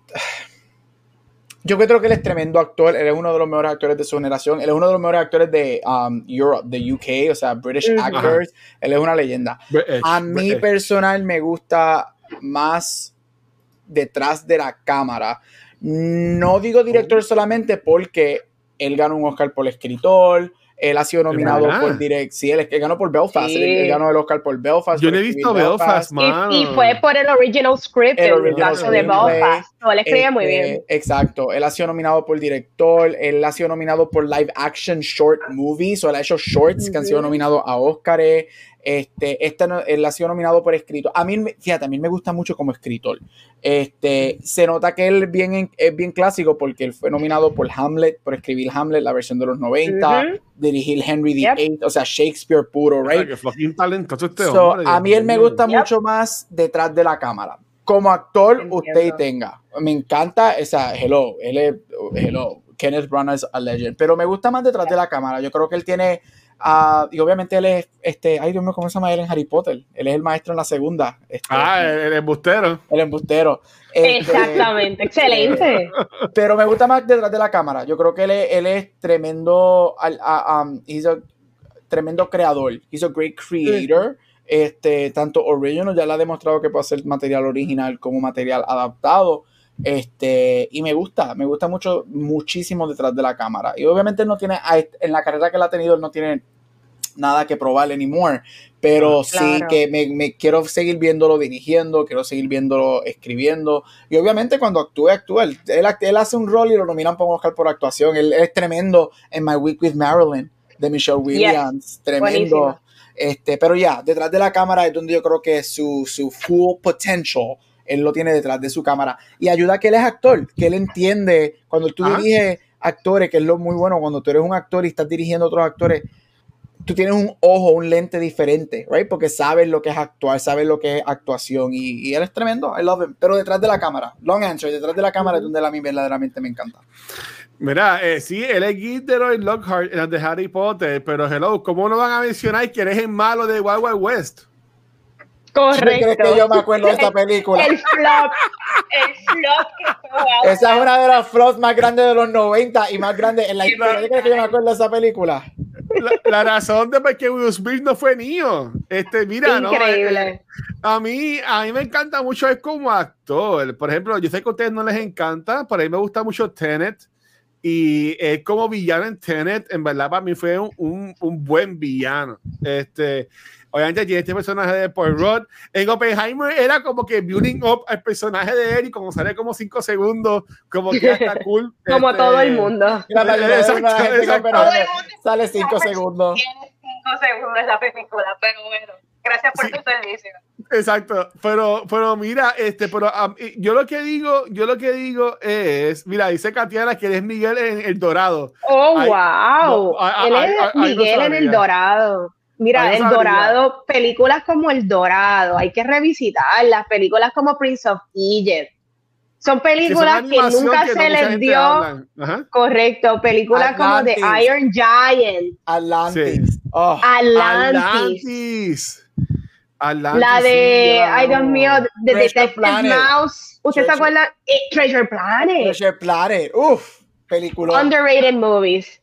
S3: yo creo que él es tremendo actor. Él es uno de los mejores actores de su generación. Él es uno de los mejores actores de um, Europe, de UK, o sea, British actors. Él es una leyenda. a mí personal me gusta más detrás de la cámara. No digo director oh. solamente porque él ganó un Oscar por escritor, él ha sido nominado por Direct. Sí, él, ganó por Belfast. Él, ganó el Oscar por Belfast.
S4: Yo no he visto Belfast,
S2: Belfast Y, fue por el original script, el, caso de Belfast. No, él escribía muy bien.
S3: Este, exacto. Él ha sido nominado por director. Él ha sido nominado por live action short movies. O él ha hecho shorts que han sido nominados a Oscars. Este, este él ha sido nominado por escritor. A mí, fíjate, a mí me gusta mucho como escritor. Este, se nota que él bien, es bien clásico porque él fue nominado por Hamlet, por escribir Hamlet, la versión de los 90, dirigir Henry VIII, o sea, Shakespeare puro, right?
S4: Este
S3: a mí él me gusta mucho más detrás de la cámara. Como actor, usted tenga. Me encanta esa, hello, él es, hello, Kenneth Branagh es a legend, pero me gusta más detrás de la cámara. Yo creo que él tiene Ah, y obviamente él es, este, ay Dios mío, ¿cómo se llama él en Harry Potter? Él es el maestro en la segunda. Este,
S4: ah, el, embustero.
S3: El embustero.
S2: Este, Exactamente, excelente.
S3: Pero me gusta más detrás de la cámara. Yo creo que él es, él es tremendo, um, tremendo creador. He's a great creator. Este, tanto original, ya le ha demostrado que puede hacer material original como material adaptado. Este, y me gusta, me gusta mucho, muchísimo detrás de la cámara. Y obviamente no tiene, en la carrera que él ha tenido, él no tiene nada que probar anymore. Pero sí que me, quiero seguir viéndolo dirigiendo, quiero seguir viéndolo escribiendo. Y obviamente cuando actúe, actúa. Él, él, hace un rol y lo nominan para Oscar por actuación. Él, es tremendo en My Week with Marilyn de Michelle Williams. Tremendo. Este, pero ya, detrás de la cámara es donde yo creo que su, su full potential él lo tiene detrás de su cámara. Y ayuda a que él es actor, que él entiende, cuando tú diriges actores, que es lo muy bueno, cuando tú eres un actor y estás dirigiendo a otros actores, tú tienes un ojo, un lente diferente, right? Porque sabes lo que es actuar, sabes lo que es actuación y, él es tremendo, I love him. Pero detrás de la cámara, long answer, detrás de la cámara es donde a mí verdaderamente me encanta.
S4: Mira, eh, sí, él es Gilderoy Lockhart de Harry Potter, pero hello, ¿cómo no van a mencionar que eres el malo de Wild Wild West?
S2: Correcto.
S3: que yo me acuerdo de esta película?
S2: El flop. El flop que
S3: Esa es una de las flops más grandes de los 90 y más grandes en la historia. ¿Qué crees que yo me acuerdo de esa película?
S4: La, razón de por qué Will Smith no fue niño. Este, mira,
S2: Increíble.
S4: Eh, a mí, a mí me encanta mucho es como actor. Por ejemplo, yo sé que a ustedes no les encanta, pero a mí me gusta mucho Tenet. Y es como villano en Tenet, en verdad, para mí fue un, un, un buen villano. Este, Obviamente tiene este personaje de Paul Rudd. En Oppenheimer era como que building up al personaje de él y como sale como cinco segundos, como que está cool.
S2: como todo el mundo.
S3: Sale cinco segundos.
S2: Tiene cinco segundos la película, pero bueno. Gracias por tu servicio.
S4: Exacto, pero, pero mira, este, pero yo lo que digo, yo lo que digo es, mira, dice Katiana que eres Miguel en El Dorado.
S2: Oh, wow. Él es Miguel en El Dorado. Mira, El Dorado, películas como El Dorado, hay que revisitar las películas como Prince of Egypt. Son películas que, nunca se les dio. Correcto, películas como The Iron Giant.
S3: Atlantis. Oh.
S2: Atlantis. Atlantis. La de, ay Dios mío, de Detective Mouse. ¿Usted se acuerda? Eh, Treasure Planet.
S3: Treasure Planet. Uf, película.
S2: Underrated movies.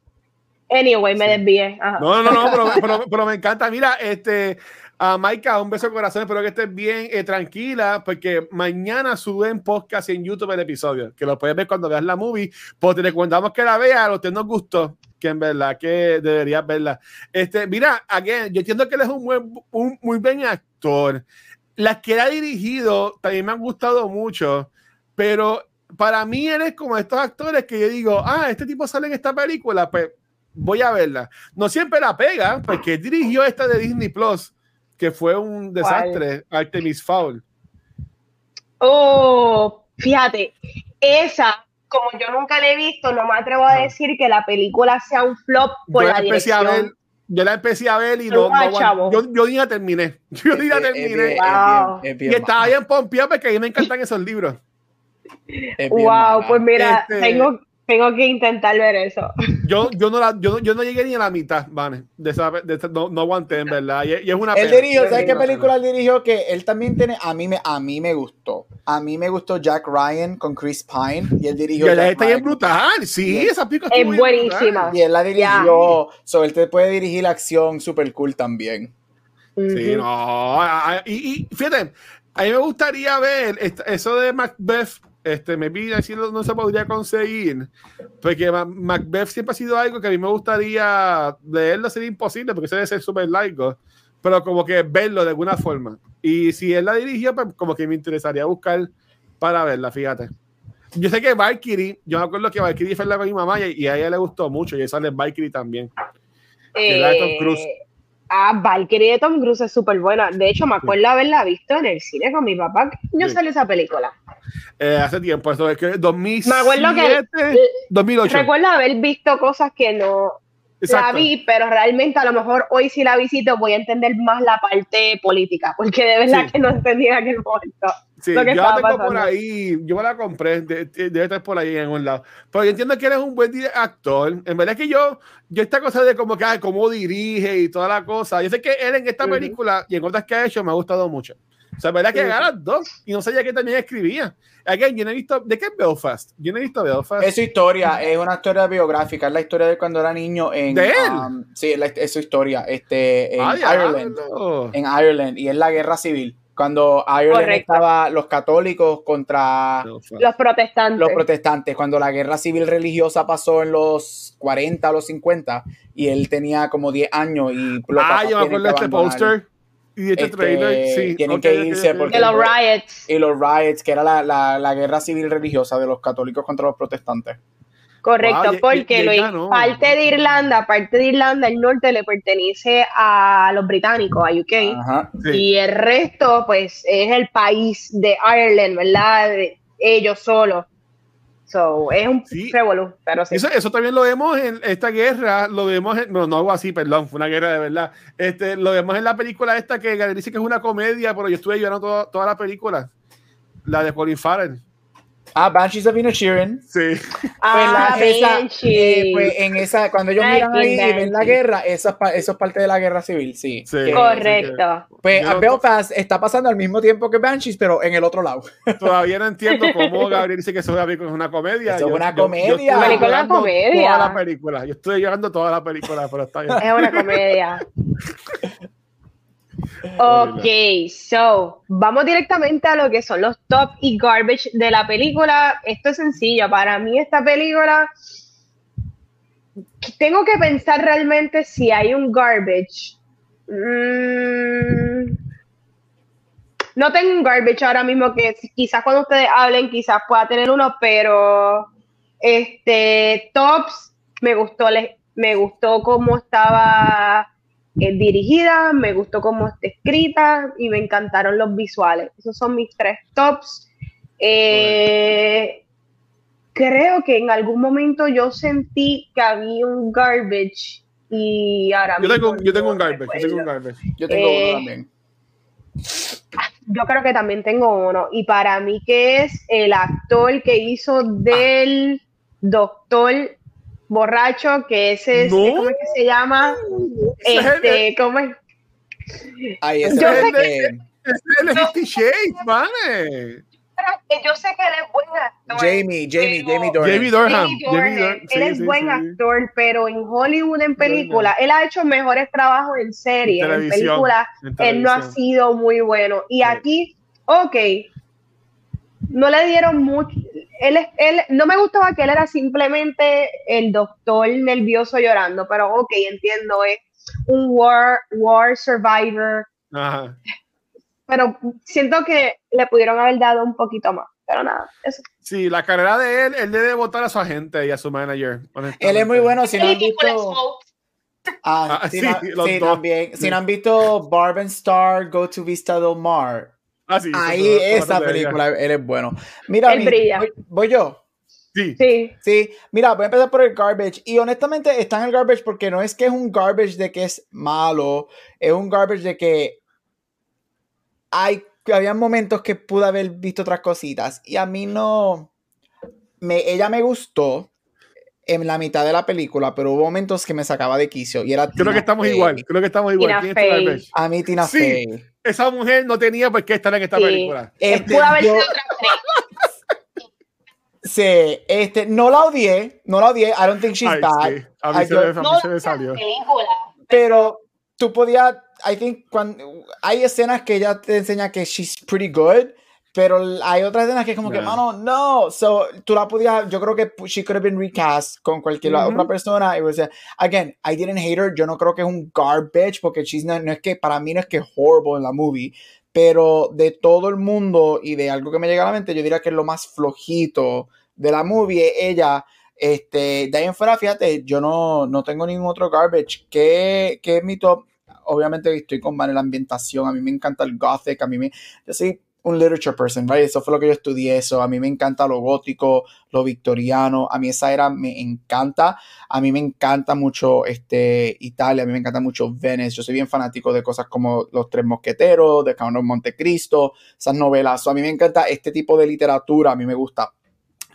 S2: Anyway, me desvié.
S4: No, no, no, pero, pero, me encanta. Mira, este, A Maika, un beso de corazón, espero que estés bien, eh, tranquila, porque mañana suben podcast en YouTube el episodio, que lo puedes ver cuando veas la movie, porque te recomendamos que la veas, a que nos gustó, que en verdad que deberías verla. Este, mira, again, yo entiendo que él es un, buen, un muy buen actor. Las que él ha dirigido también me han gustado mucho, pero para mí él es como estos actores que yo digo, ah, este tipo sale en esta película, pues voy a verla. No siempre la pega, porque dirigió esta de Disney Plus, que fue un desastre, Artemis Fowl.
S2: Oh, fíjate, esa, como yo nunca la he visto, no me atrevo a decir que la película sea un flop por la, dirección.
S4: yo la empecé a ver y no, yo, yo, ni la terminé. Yo ni la terminé. y estaba bien pompeado porque a mí me encantan esos libros.
S2: wow, pues mira, este, tengo, tengo que intentar ver eso.
S4: Yo, yo, no, la, yo, yo no llegué ni a la mitad, Vane. De esa, de no, no aguanté, en verdad. Y, es una
S3: Él dirigió, ¿sabes qué película él dirigió? Que él también tiene. A mí, me, a mí me gustó. A mí me gustó Jack Ryan con Chris Pine. Y él dirigió.
S4: Y está bien brutal. Sí, esa película
S2: es buenísima.
S3: Y él la dirigió. So, él te puede dirigir la acción super cool también.
S4: Sí, no. Y, y fíjate, a mí me gustaría ver eso de Macbeth este, me pide si no, se podría conseguir, porque Macbeth siempre ha sido algo que a mí me gustaría leerlo, sería imposible, porque se debe ser súper largo, pero como que verlo de alguna forma. Y si él la dirigió, pues como que me interesaría buscar para verla, fíjate. Yo sé que Valkyrie, yo me acuerdo que Valkyrie fue la con mi mamá y, a ella le gustó mucho, y sale Valkyrie también.
S2: Eh, de Tom Cruise. Ah, Valkyrie de Tom Cruise es súper buena. De hecho, me acuerdo haberla visto en el cine con mi papá. Yo sí. esa película.
S4: Eh, hace tiempo, eso es que 2007,
S2: me acuerdo que 2008. Recuerdo haber visto cosas que no la vi, pero realmente a lo mejor hoy si la visito voy a entender más la parte política, porque de verdad que no entendía en aquel momento.
S4: Sí, yo la tengo por ahí, yo me la compré, debe estar por ahí en un lado. Pero yo entiendo que eres un buen actor. En verdad que yo, yo esta cosa de como que, ay, cómo dirige y toda la cosa. Yo sé que él en esta película y en otras que ha hecho me ha gustado mucho. O sea, verdad que ganan dos y no sabía que también escribía. Again, yo no he visto, ¿de qué es Belfast? Yo no he visto Belfast.
S3: Es su historia, es una historia biográfica, es la historia de cuando era niño en...
S4: ¿De él?
S3: Um, sí, es, su historia, este, en Ireland. En Ireland, y es la guerra civil. Cuando Ireland estaba los católicos contra
S2: los protestantes.
S3: Los protestantes, cuando la guerra civil religiosa pasó en los 40 o los 50 y él tenía como 10 años y...
S4: Ah, yo me acuerdo de este póster y este, este, trailer, sí.
S3: Tienen que irse porque.
S2: Y los riots.
S3: Y los riots, que era la, la, la, guerra civil religiosa de los católicos contra los protestantes.
S2: Correcto, porque lo, parte de Irlanda, parte de Irlanda, el norte le pertenece a los británicos, a UK. Ajá, Y el resto, pues, es el país de Ireland, ¿verdad? De ellos solos. So, es un sí. pero sí.
S4: Eso, eso, también lo vemos en esta guerra, lo vemos en, no, no algo así, perdón, fue una guerra de verdad. Este, lo vemos en la película esta que dice que es una comedia, pero yo estuve llorando toda, toda la película, la de Colin Farrell.
S3: Ah, Banshees of Inisherin.
S4: Sí.
S2: Ah, pues la, esa, eh,
S3: pues en esa, cuando ellos miran ahí y ven la guerra, eso es, eso es parte de la guerra civil, sí.
S4: sí
S2: Correcto.
S3: pues no, Belfast está pasando al mismo tiempo que Banshees, pero en el otro lado.
S4: Todavía no entiendo cómo Gabriel dice que eso es una comedia.
S3: Eso es una comedia.
S2: Yo, yo una comedia.
S4: Toda la película. Yo estoy llorando toda la película, pero está bien.
S2: Es una comedia. Ok, so vamos directamente a lo que son los top y garbage de la película. Esto es sencillo. Para mí, esta película tengo que pensar realmente si hay un garbage. Mm, no tengo un garbage ahora mismo que quizás cuando ustedes hablen, quizás pueda tener uno, pero este tops me gustó, me gustó cómo estaba dirigida, me gustó cómo está escrita y me encantaron los visuales. Esos son mis tres tops. Eh, creo que en algún momento yo sentí que había un garbage y ahora
S4: yo tengo, yo tengo un garbage, yo tengo un garbage.
S3: Yo tengo uno eh, también.
S2: Yo creo que también tengo uno. Y para mí que es el actor que hizo del doctor borracho, que ese es, ¿cómo es que se llama? Este, ¿cómo es?
S3: Es
S2: Yo
S4: sé que... Es el Fifty Shades, vale.
S2: Pero yo sé que él es buen actor.
S3: Jamie, Jamie, Jamie
S4: Dornan. Jamie Dornan.
S2: él es buen actor, pero en Hollywood, en película, él ha hecho mejores trabajos en serie, en, película, él no ha sido muy bueno. Y aquí, ok, no le dieron mucho. Él, él, no me gustaba que él era simplemente el doctor nervioso llorando, pero ok, entiendo, es un war, war survivor. Pero siento que le pudieron haber dado un poquito más. Pero nada, eso.
S4: Sí, la carrera de él, él debe votar a su agente y a su manager.
S3: Él es muy bueno. Si no han visto. Ah, ah, si, sí, no, también. Si no han visto Barb and Star, Go to Vista del Mar. Ah, sí, Ahí esa película, él es bueno. Mira, voy, yo.
S4: Sí.
S2: sí.
S3: Sí. Mira, voy a empezar por el garbage. Y honestamente está en el garbage porque no es que es un garbage de que es malo, es un garbage de que hay, había momentos que pude haber visto otras cositas. Y a mí no. Me, ella me gustó en la mitad de la película, pero hubo momentos que me sacaba de quicio. Y era
S4: creo que estamos igual. Creo que estamos igual.
S2: ¿Quién
S3: a mí, Tina sí,
S4: Esa mujer no tenía por qué estar en esta película.
S2: Este, pudo haber sido otra
S3: Sí, este, no la odié, no la odié. I don't think she's bad.
S4: A mí, se, me, salió.
S3: Pero tú podías, I think, cuando, hay escenas que ella te enseña que she's pretty good, pero hay otras escenas que es como que, mano, no. So, tú la podías, yo creo que she could have been recast con cualquier otra persona. It was, again, I didn't hate her. Yo no creo que es un garbage, porque she's no, no es que, para mí no es que es horrible en la movie pero de todo el mundo y de algo que me llega a la mente, yo diría que es lo más flojito de la movie, ella, este, de ahí en fuera, fíjate, yo no, no tengo ningún otro garbage, que, que es mi top, obviamente estoy con la ambientación, a mí me encanta el gothic, a mí me, yo soy un literature person, right? Eso fue lo que yo estudié, eso. A mí me encanta lo gótico, lo victoriano. A mí esa era me encanta. A mí me encanta mucho este, Italia, a mí me encanta mucho Venice. Yo soy bien fanático de cosas como Los Tres Mosqueteros, de Count of Montecristo, esas novelas. a mí me encanta este tipo de literatura, a mí me gusta.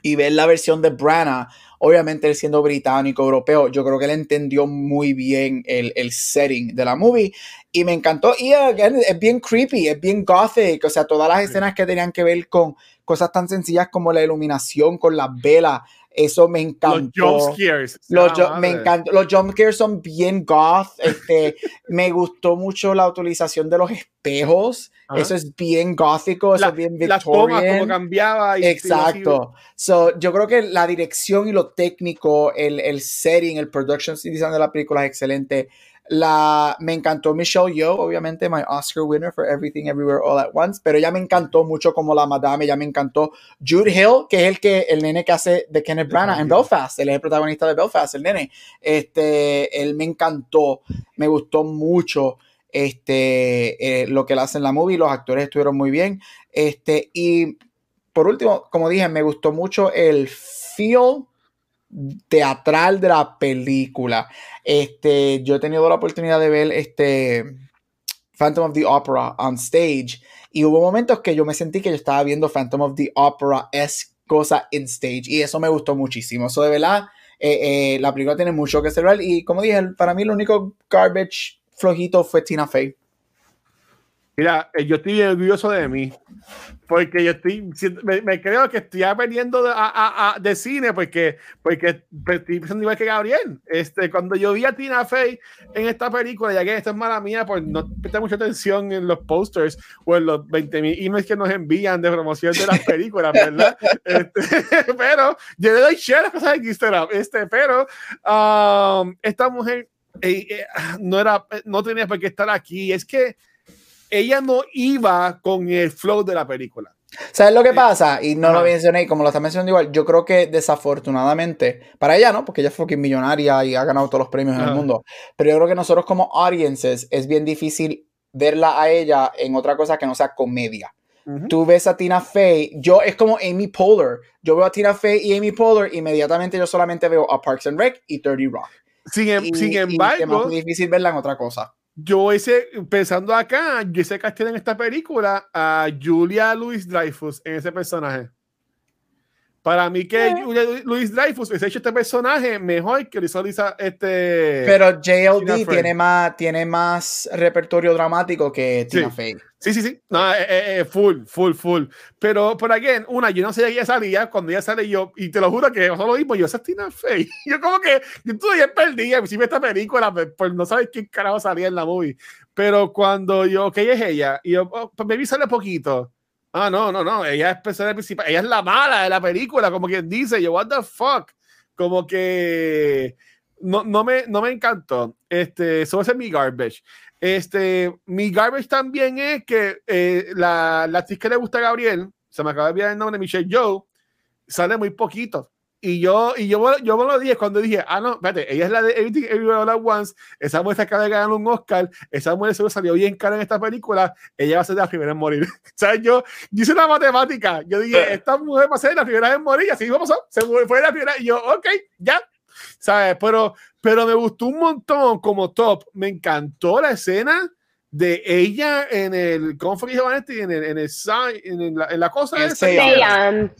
S3: Y ver la versión de Branagh Obviamente él siendo británico, europeo, yo creo que él entendió muy bien el, el setting de la movie y me encantó. Y es bien creepy, es bien gothic, o sea, todas las escenas que tenían que ver con cosas tan sencillas como la iluminación, con las velas, eso me encantó.
S4: Los jump scares.
S3: Los, me encantó. Los jump scares son bien goth. Este, me gustó mucho la utilización de los espejos. Eso es bien gótico, eso es bien victorian.
S4: Las como cambiaba.
S3: Exacto. So, yo creo que la dirección y lo técnico, el, el setting, el production design de la película es excelente. La, me encantó Michelle Yeoh, obviamente, my Oscar winner for Everything Everywhere All at Once, pero ella me encantó mucho como la madame, ya me encantó Jude Hill, que es el que el nene que hace de Kenneth Branagh en Belfast, él es el protagonista de Belfast, el nene. Este, él me encantó, me gustó mucho este, eh, lo que él hace en la movie, los actores estuvieron muy bien. Este, y por último, como dije, me gustó mucho el feel teatral de la película. Este, yo he tenido la oportunidad de ver este Phantom of the Opera on stage y hubo momentos que yo me sentí que yo estaba viendo Phantom of the Opera es cosa in stage y eso me gustó muchísimo. Eso de verdad, eh, eh, la película tiene mucho que celebrar y como dije, para mí lo único garbage flojito fue Tina Fey.
S4: Mira, eh, yo estoy nervioso de mí, porque yo estoy, me, creo que estoy aprendiendo de, de cine, porque, porque estoy pensando igual que Gabriel. Este, cuando yo vi a Tina Fey en esta película, ya que esto es mala mía, pues no presté mucha atención en los posters o en los 20.000 emails que nos envían de promoción de las películas, ¿verdad? este, pero yo le doy share a cosas en Instagram, este, pero um, esta mujer eh, eh, no, era, no tenía por qué estar aquí. Es que ella no iba con el flow de la película.
S3: ¿Sabes lo que pasa? Y no lo mencioné, como lo está mencionando igual, yo creo que desafortunadamente, para ella no, porque ella fue millonaria y ha ganado todos los premios en el mundo, pero yo creo que nosotros como audiences es bien difícil verla a ella en otra cosa que no sea comedia. Tú ves a Tina Fey, yo es como Amy Poehler, yo veo a Tina Fey y Amy Poehler, inmediatamente yo solamente veo a Parks and Rec y 30 Rock.
S4: Sin, em, sin embargo,
S3: es muy difícil verla en otra cosa
S4: yo ese, pensando acá, yo hice casting en esta película a Julia Louis Dreyfus en ese personaje. Para mí que eh. Luis Dreyfus ha hecho este personaje mejor que hizo este...
S3: Pero JLD tiene más, tiene más repertorio dramático que Tina Fey.
S4: Sí, sí, sí. No, eh, eh, full, full, full. Pero, por aquí, una, yo no sé de ella salía, cuando ella sale yo, y te lo juro que pasó lo mismo, yo, esa es Tina Fey. Yo como que, yo todavía perdí, si esta película, pues, no sabes quién carajo salía en la movie. Pero cuando yo, que ella es ella, y yo, oh, pues me vi sale poquito Ah, no, no, no. Ella es personaje principal. Ella es la mala de la película, como quien dice. Yo, what the fuck. Como que no, no, me, no me encantó. Este, eso es mi garbage. Este, mi garbage también es que eh, la, la actriz que le gusta a Gabriel, se me acaba de olvidar el nombre, Michelle Joe, sale muy poquito. Y yo, y yo, yo me lo dije cuando dije, ah, no, espérate, ella es la de Everything Everywhere All At Once, esa mujer acaba de ganar un Oscar, esa mujer se salió bien cara en esta película, ella va a ser la primera en morir. o sea, yo, yo hice una matemática, yo dije, eh. esta mujer va a ser la primera en morir, y así vamos, se fue la primera, y yo, ok, ya, ¿sabes? Pero, pero me gustó un montón como top, me encantó la escena de ella en el, ¿cómo fue que dijo En el, en el, en, la, en la cosa de Seance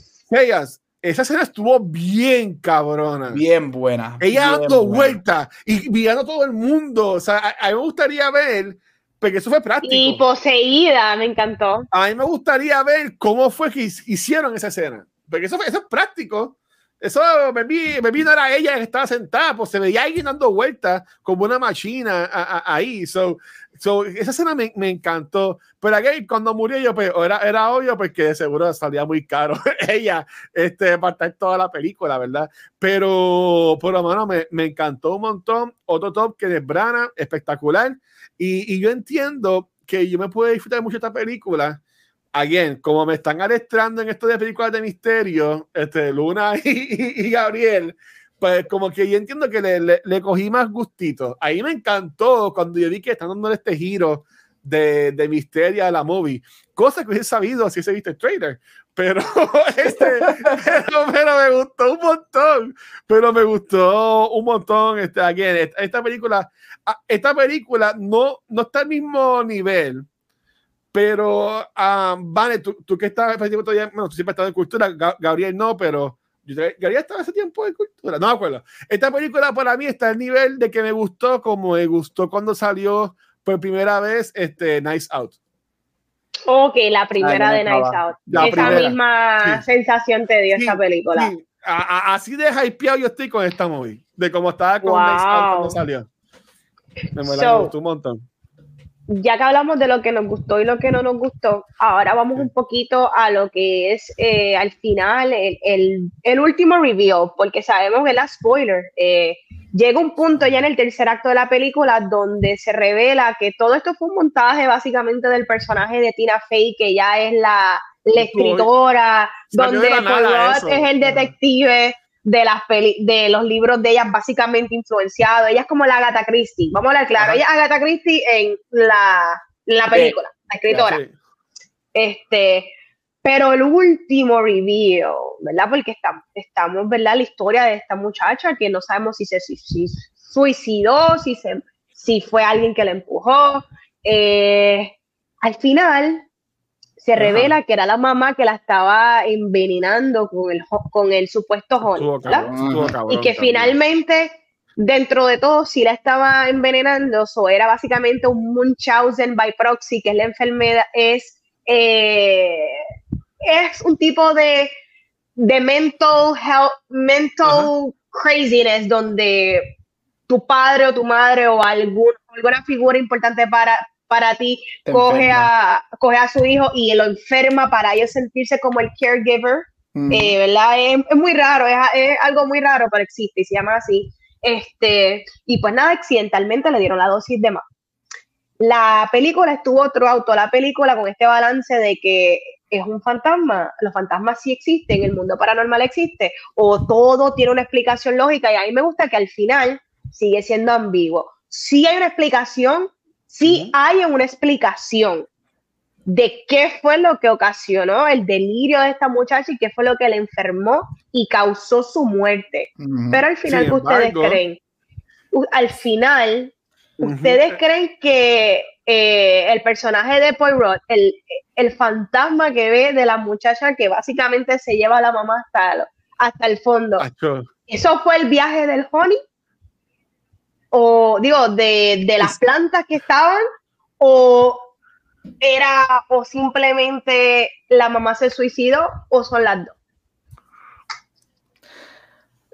S4: esa escena estuvo bien cabrona.
S3: Bien buena.
S4: Ella dando vueltas y mirando a todo el mundo. O sea, a, mí me gustaría ver, porque eso fue práctico.
S2: Y poseída, me encantó.
S4: A mí me gustaría ver cómo fue que hicieron esa escena. Porque eso, eso es práctico. Eso me vi, me vi no era ella que estaba sentada, pues se veía alguien dando vueltas como una máquina ahí. So, so, esa escena me, me, encantó. Pero aquí, cuando murió yo, pues era, era obvio porque de seguro salía muy caro ella este, para estar toda la película, ¿verdad? Pero, por lo menos me, me encantó un montón. Otro top que es Brana, espectacular. Y, y yo entiendo que yo me puedo disfrutar mucho esta película again, como me están arrastrando en esto de películas de misterio, este, Luna y, Gabriel, pues como que yo entiendo que le, le, cogí más gustito. Ahí me encantó cuando yo vi que están dando este giro de, de misterio a la movie, cosa que hubiese sabido si se viste el trailer. Pero, este, pero, pero, me gustó un montón, pero me gustó un montón. Este, again, esta, esta película, ah, esta película no, no está al mismo nivel pero, um, vale, tú, tú que estás bueno, tú siempre has estado en cultura, Gabriel no, pero Gabriel estaba hace tiempo en cultura, no me acuerdo. Esta película para mí está al nivel de que me gustó como me gustó cuando salió por primera vez este Nice Out.
S2: Ok, la primera de Nice Out. Esa misma sensación te dio esta película.
S4: así de hypeado yo estoy con esta movie, de cómo estaba con Nice Out cuando salió. Me, me gustó un montón
S2: ya que hablamos de lo que nos gustó y lo que no nos gustó, ahora vamos un poquito a lo que es eh, al final el, el, último review, porque sabemos que la spoiler. Eh, llega un punto ya en el tercer acto de la película donde se revela que todo esto fue un montaje básicamente del personaje de Tina Fey, que ya es la, la escritora, donde es el detective de las de los libros de ella básicamente influenciados. Ella es como la Agatha Christie, vamos a hablar claro. Ella es Agatha Christie en la, la película, la escritora. Este, pero el último review, ¿verdad? Porque estamos, estamos, ¿verdad? La historia de esta muchacha que no sabemos si se suicidó, si, se, si fue alguien que la empujó. Eh, al final, se revela que era la mamá que la estaba envenenando con el, con el supuesto honey, y que finalmente, dentro de todo, si la estaba envenenando, eso era básicamente un Munchausen by proxy, que es la enfermedad, es, eh, es un tipo de, de mental health, mental craziness, donde tu padre o tu madre o algún, alguna figura importante para, para ti, coge a, coge a su hijo y lo enferma para ellos sentirse como el caregiver, eh, ¿verdad? Es, muy raro, es, algo muy raro, pero existe y se llama así. Este, y pues nada, accidentalmente le dieron la dosis de más. La película estuvo otro auto, la película con este balance de que es un fantasma, los fantasmas sí existen, el mundo paranormal existe, o todo tiene una explicación lógica, y a mí me gusta que al final sigue siendo ambiguo. Sí hay una explicación, sí hay una explicación de qué fue lo que ocasionó el delirio de esta muchacha y qué fue lo que le enfermó y causó su muerte. Pero al final, ¿qué ustedes creen? Al final, ¿ustedes creen que eh, el personaje de Poirot, el, el fantasma que ve de la muchacha que básicamente se lleva a la mamá hasta, hasta el fondo. ¿Eso fue el viaje del honey? O digo, de, de las plantas que estaban, o era, o simplemente la mamá se suicidó, o son las dos.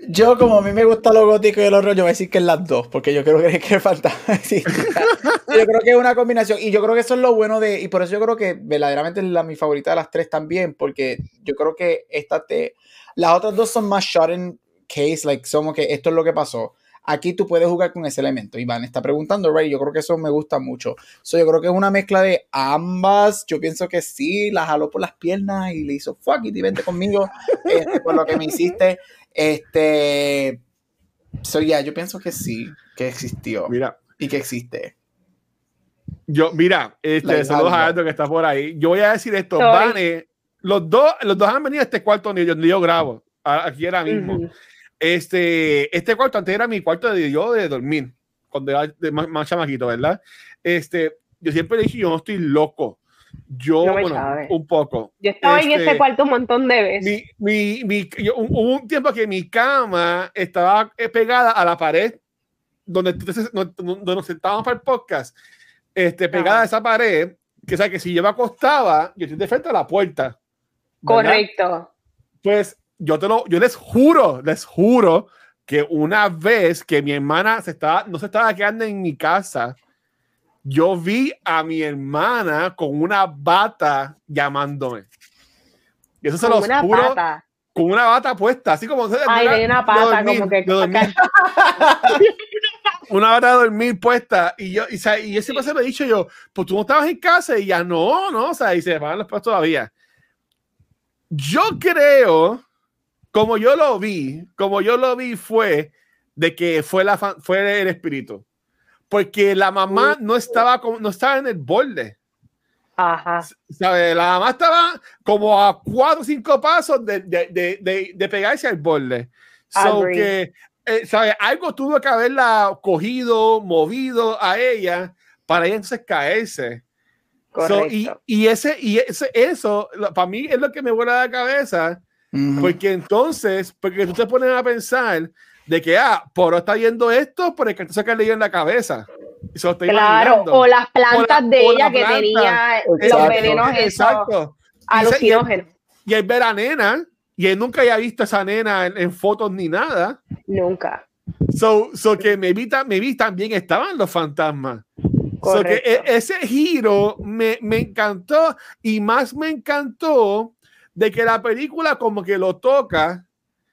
S3: Yo, como a mí me gusta lo gótico y el horror, yo voy a decir que es las dos, porque yo creo que, que falta. yo creo que es una combinación. Y yo creo que eso es lo bueno de. Y por eso yo creo que verdaderamente es la, mi favorita de las tres también, porque yo creo que esta te. Las otras dos son más shot in case, like, somos que esto es lo que pasó. Aquí tú puedes jugar con ese elemento. Iván está preguntando, Ray, yo creo que eso me gusta mucho. So, yo creo que es una mezcla de ambas. Yo pienso que sí, la jaló por las piernas y le hizo fuck it y vente conmigo este, por lo que me hiciste. Este. So, ya, yo pienso que sí, que existió.
S4: Mira.
S3: Y que existe.
S4: Yo, mira, este, saludos a Aldo que está por ahí. Yo voy a decir esto, Vane, los dos, los dos han venido a este cuarto donde yo, grabo, aquí ahora mismo. Este, este cuarto antes era mi cuarto de yo de dormir, cuando era más, más chamaquito, ¿verdad? Este, yo siempre le dije, yo no estoy loco. Yo, bueno, un poco.
S2: Yo estaba en ese este, cuarto un montón de veces.
S4: Mi, mi, hubo un tiempo que mi cama estaba eh, pegada a la pared donde, donde nos sentábamos para el podcast, este, pegada a esa pared, que o sea que si yo me acostaba, yo estoy de frente a la puerta.
S2: Correcto.
S4: Pues yo te lo, yo les juro, les juro que una vez que mi hermana se estaba, no se estaba quedando en mi casa, yo vi a mi hermana con una bata llamándome. Y eso se lo juro. Con una bata puesta, así como.
S2: Ay, una pata, como que.
S4: una bata de dormir puesta. Y yo, y, y ese se me ha dicho yo, pues tú no estabas en casa. Y ya no, no, o sea, y se pagan los pasos todavía. Yo creo, como yo lo vi, como yo lo vi fue de que fue, la, fue el espíritu porque la mamá no estaba, no estaba en el borde.
S2: Ajá.
S4: ¿Sabe? La mamá estaba como a cuatro o cinco pasos de, de, de, de pegarse al borde. So que, eh, ¿sabe? Algo tuvo que haberla cogido, movido a ella para ella entonces caerse. y, y, ese, y ese, eso, para mí es lo que me vuela la cabeza, porque entonces, porque tú te pones a pensar de que, ah, Poro está viendo esto por el que se le en la cabeza.
S2: claro, o las plantas de ella que tenía los venenos exacto. alucinógenos.
S4: Y, él ve a nena, y él nunca había visto a esa nena en, fotos ni nada.
S2: Nunca.
S4: So, so que me vi, me vi también estaban los fantasmas. So que e, ese giro me, me encantó y más me encantó de que la película como que lo toca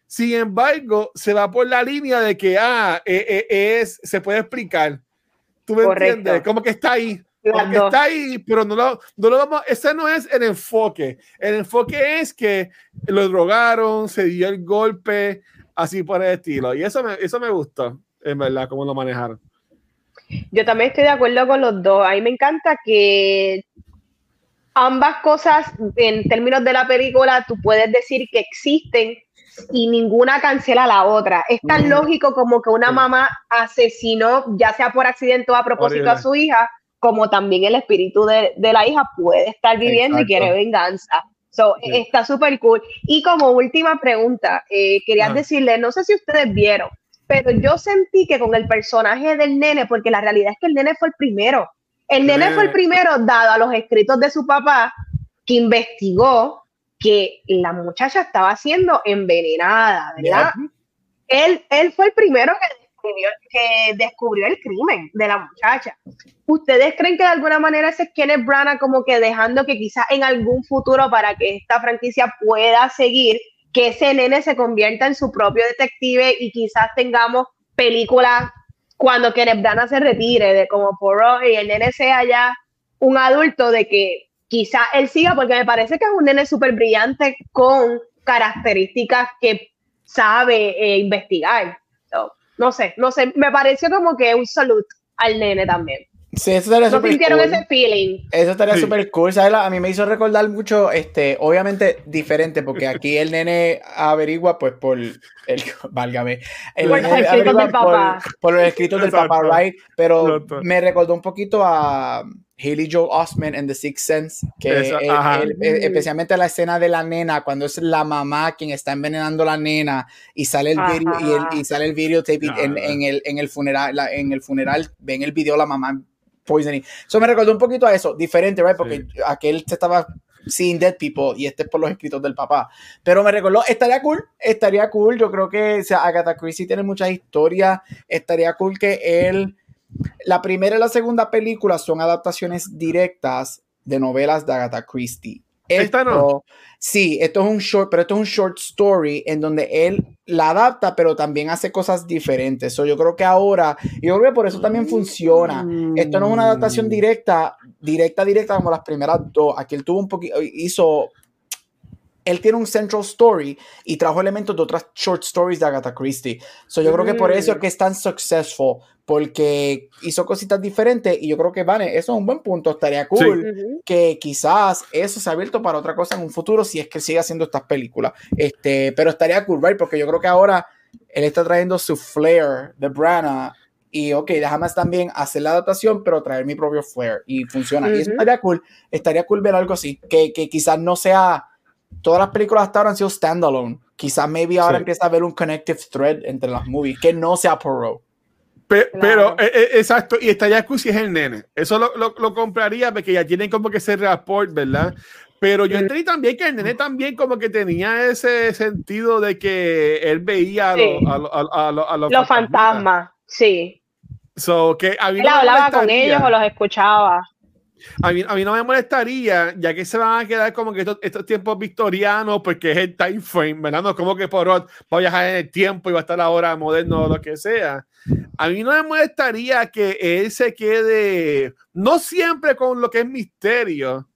S4: sin embargo, se va por la línea de que, ah, eh, eh, es, se puede explicar. ¿Tú me entiendes? Como que está ahí. Como que está ahí, pero no lo, no lo vamos, ese no es el enfoque. El enfoque es que lo drogaron, se dio el golpe, así por el estilo. Y eso me, eso me gustó, en verdad, cómo lo manejaron.
S2: Yo también estoy de acuerdo con los dos. A mí me encanta que ambas cosas, en términos de la película, tú puedes decir que existen, y ninguna cancela la otra. Es tan lógico como que una mamá asesinó, ya sea por accidente o a propósito a su hija, como también el espíritu de, la hija puede estar viviendo y quiere venganza. So, Está súper cool. Y como última pregunta, eh, quería decirle, no sé si ustedes vieron, pero yo sentí que con el personaje del nene, porque la realidad es que el nene fue el primero, el nene fue el primero dado a los escritos de su papá que investigó que la muchacha estaba siendo envenenada, ¿verdad? Él, él fue el primero que descubrió, que descubrió el crimen de la muchacha. ¿Ustedes creen que de alguna manera ese es Kenneth Branagh como que dejando que quizás en algún futuro para que esta franquicia pueda seguir, que ese nene se convierta en su propio detective y quizás tengamos películas cuando Kenneth se retire, de como por y el nene sea ya un adulto, de que quizá él siga, porque me parece que es un nene súper brillante con características que sabe eh, investigar. no sé, no sé, me pareció como que un salud al nene también.
S3: Sí, eso estaría
S2: ¿No sintieron ese feeling?
S3: Eso estaría súper cool. ¿sabes? A mí me hizo recordar mucho, este, obviamente diferente, porque aquí el nene averigua, pues, por el, válgame, el
S2: por, nene averigua
S3: por, por, los escritos del papá, right? Pero me recordó un poquito a, Haley Joel Osment en The Sixth Sense, que especialmente la escena de la nena, cuando es la mamá quien está envenenando a la nena y sale el video y, el, y, sale el videotape en, en, el, en el funeral, en el funeral ven el video la mamá poisoning. Eso me recordó un poquito a eso, diferente, right? Porque aquel se estaba seeing dead people y este es por los escritos del papá. Pero me recordó, estaría cool, estaría cool. Yo creo que o sea, Agatha Christie tiene muchas historias. Estaría cool que él la primera y la segunda película son adaptaciones directas de novelas de Agatha Christie.
S4: Esta no.
S3: Sí, esto es un short, pero esto es un short story en donde él la adapta, pero también hace cosas diferentes. yo creo que ahora, yo creo que por eso también funciona. Esto no es una adaptación directa, directa, directa como las primeras dos. Aquí él tuvo un poquito, hizo él tiene un central story y trajo elementos de otras short stories de Agatha Christie. So yo creo que por eso es que es tan successful, porque hizo cositas diferentes y yo creo que, vale, eso es un buen punto. Estaría cool que quizás eso se ha abierto para otra cosa en un futuro si es que sigue haciendo estas películas. Este, pero estaría cool, right? Porque yo creo que ahora él está trayendo su flair de Brana y ok, déjame también hacer la adaptación, pero traer mi propio flair y funciona. Y eso estaría cool, estaría cool ver algo así, que, que quizás no sea todas las películas hasta ahora han sido standalone. Quizás maybe ahora empieza a haber un connective thread entre las movies que no sea
S4: pero, eh, eh, exacto, y estaría si es el nene. Eso lo, lo, compraría porque ya tienen como que ese rapport, ¿verdad? Pero yo entendí también que el nene también como que tenía ese sentido de que él veía a,
S2: los fantasmas. Sí.
S4: So, que
S2: a él hablaba con ellos o los escuchaba.
S4: A mí, a mí, no me molestaría, ya que se van a quedar como que estos, tiempos victorianos, porque es el time frame, ¿verdad? No como que por va a viajar en el tiempo y va a estar ahora moderno o lo que sea. A mí no me molestaría que él se quede, no siempre con lo que es misterio,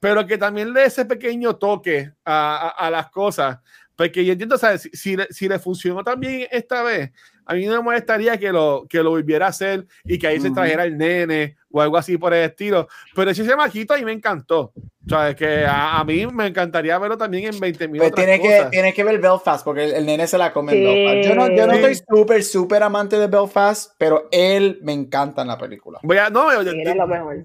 S4: pero que también le dé ese pequeño toque a, a, las cosas. Porque yo entiendo, ¿sabes? Si, si, si le funcionó también esta vez, a mí no me molestaría que lo, que lo volviera a hacer y que ahí se trajera el nene o algo así por el estilo. Pero ese maquito a mí me encantó. O sea, es que a, mí me encantaría verlo también en 20 minutos.
S3: Pues tienes que, tienes que ver Belfast porque el, nene se la come Yo no, yo no estoy súper, súper amante de Belfast, pero él me encanta en la película.
S4: Voy a, no, yo,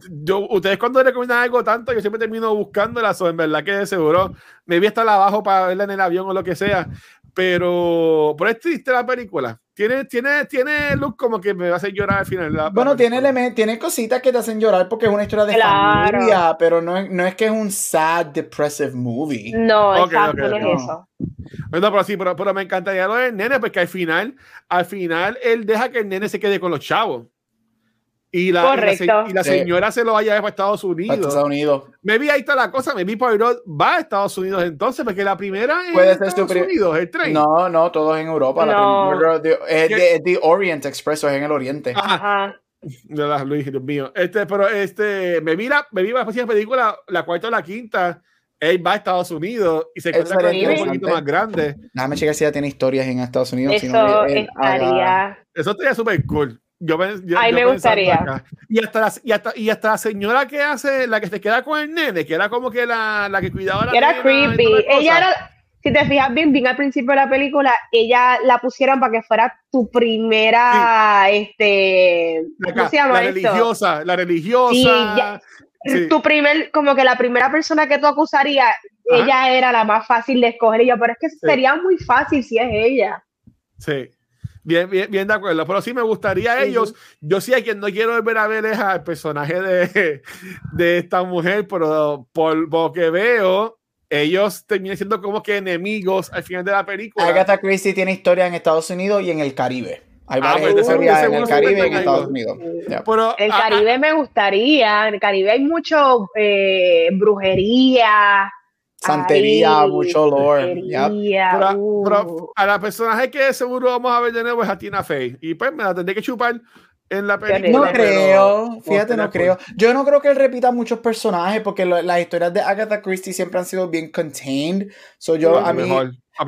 S4: yo, ustedes cuando recomiendan algo tanto, yo siempre termino buscando la en verdad que de seguro me voy a estar abajo para verla en el avión o lo que sea. Pero, por es triste la película. Tiene, tiene, tiene look como que me va a hacer llorar al final.
S3: bueno, tiene, tiene cositas que te hacen llorar porque es una historia de familia, pero no es, no es que es un sad, depressive movie.
S2: No, exacto, no es eso.
S4: Bueno, pero sí, pero, pero, me encantaría lo del nene porque al final, al final él deja que el nene se quede con los chavos. Y la, y la, señora se lo vaya a Estados Unidos.
S3: Estados Unidos.
S4: Me vi ahí está la cosa, me vi por va a Estados Unidos entonces, porque la primera
S3: es Puede ser Estados Unidos, el tren. No, no, todo es en Europa. La es de, Orient Express, es en el Oriente.
S4: Ajá. De las Luis, Dios mío. Este, pero este, me vi la, me vi la película, la cuarta o la quinta. Él va a Estados Unidos y se encuentra con un poquito más grande.
S3: Déjame checar si ya tiene historias en Estados Unidos.
S2: Eso estaría.
S4: Eso estaría súper cool. Yo,
S2: me gustaría.
S4: Y hasta, la, y, hasta, y hasta la señora que hace, la que se queda con el nene, que era como que la, la que cuidaba la
S2: Era creepy. Ella era, si te fijas bien, bien al principio de la película, ella la pusieron para que fuera tu primera, este,
S4: ¿cómo se llama
S2: la
S4: religiosa, la religiosa.
S2: Tu primer, como que la primera persona que tú acusarías, ella era la más fácil de escoger. Y yo, pero es que sería muy fácil si es ella.
S4: Sí. Bien, bien, bien de acuerdo. Pero sí me gustaría a ellos. Yo sí a quien no quiero volver a ver es al personaje de, de esta mujer, pero por lo que veo, ellos terminan siendo como que enemigos al final de la película.
S3: Agatha Christie tiene historia en Estados Unidos y en el Caribe. Hay ah, varias pues, historias en el Caribe y en Estados Unidos.
S2: Pero, el Caribe me gustaría. En el Caribe hay mucho eh, brujería
S3: santería, mucho lore.
S4: Pero, a la personaje que seguro vamos a ver de nuevo es a Tina Fey. Y pues me la tendré que chupar en la película.
S3: No creo, fíjate, no creo. Yo no creo que él repita muchos personajes porque las historias de Agatha Christie siempre han sido bien contained. So yo, a mí,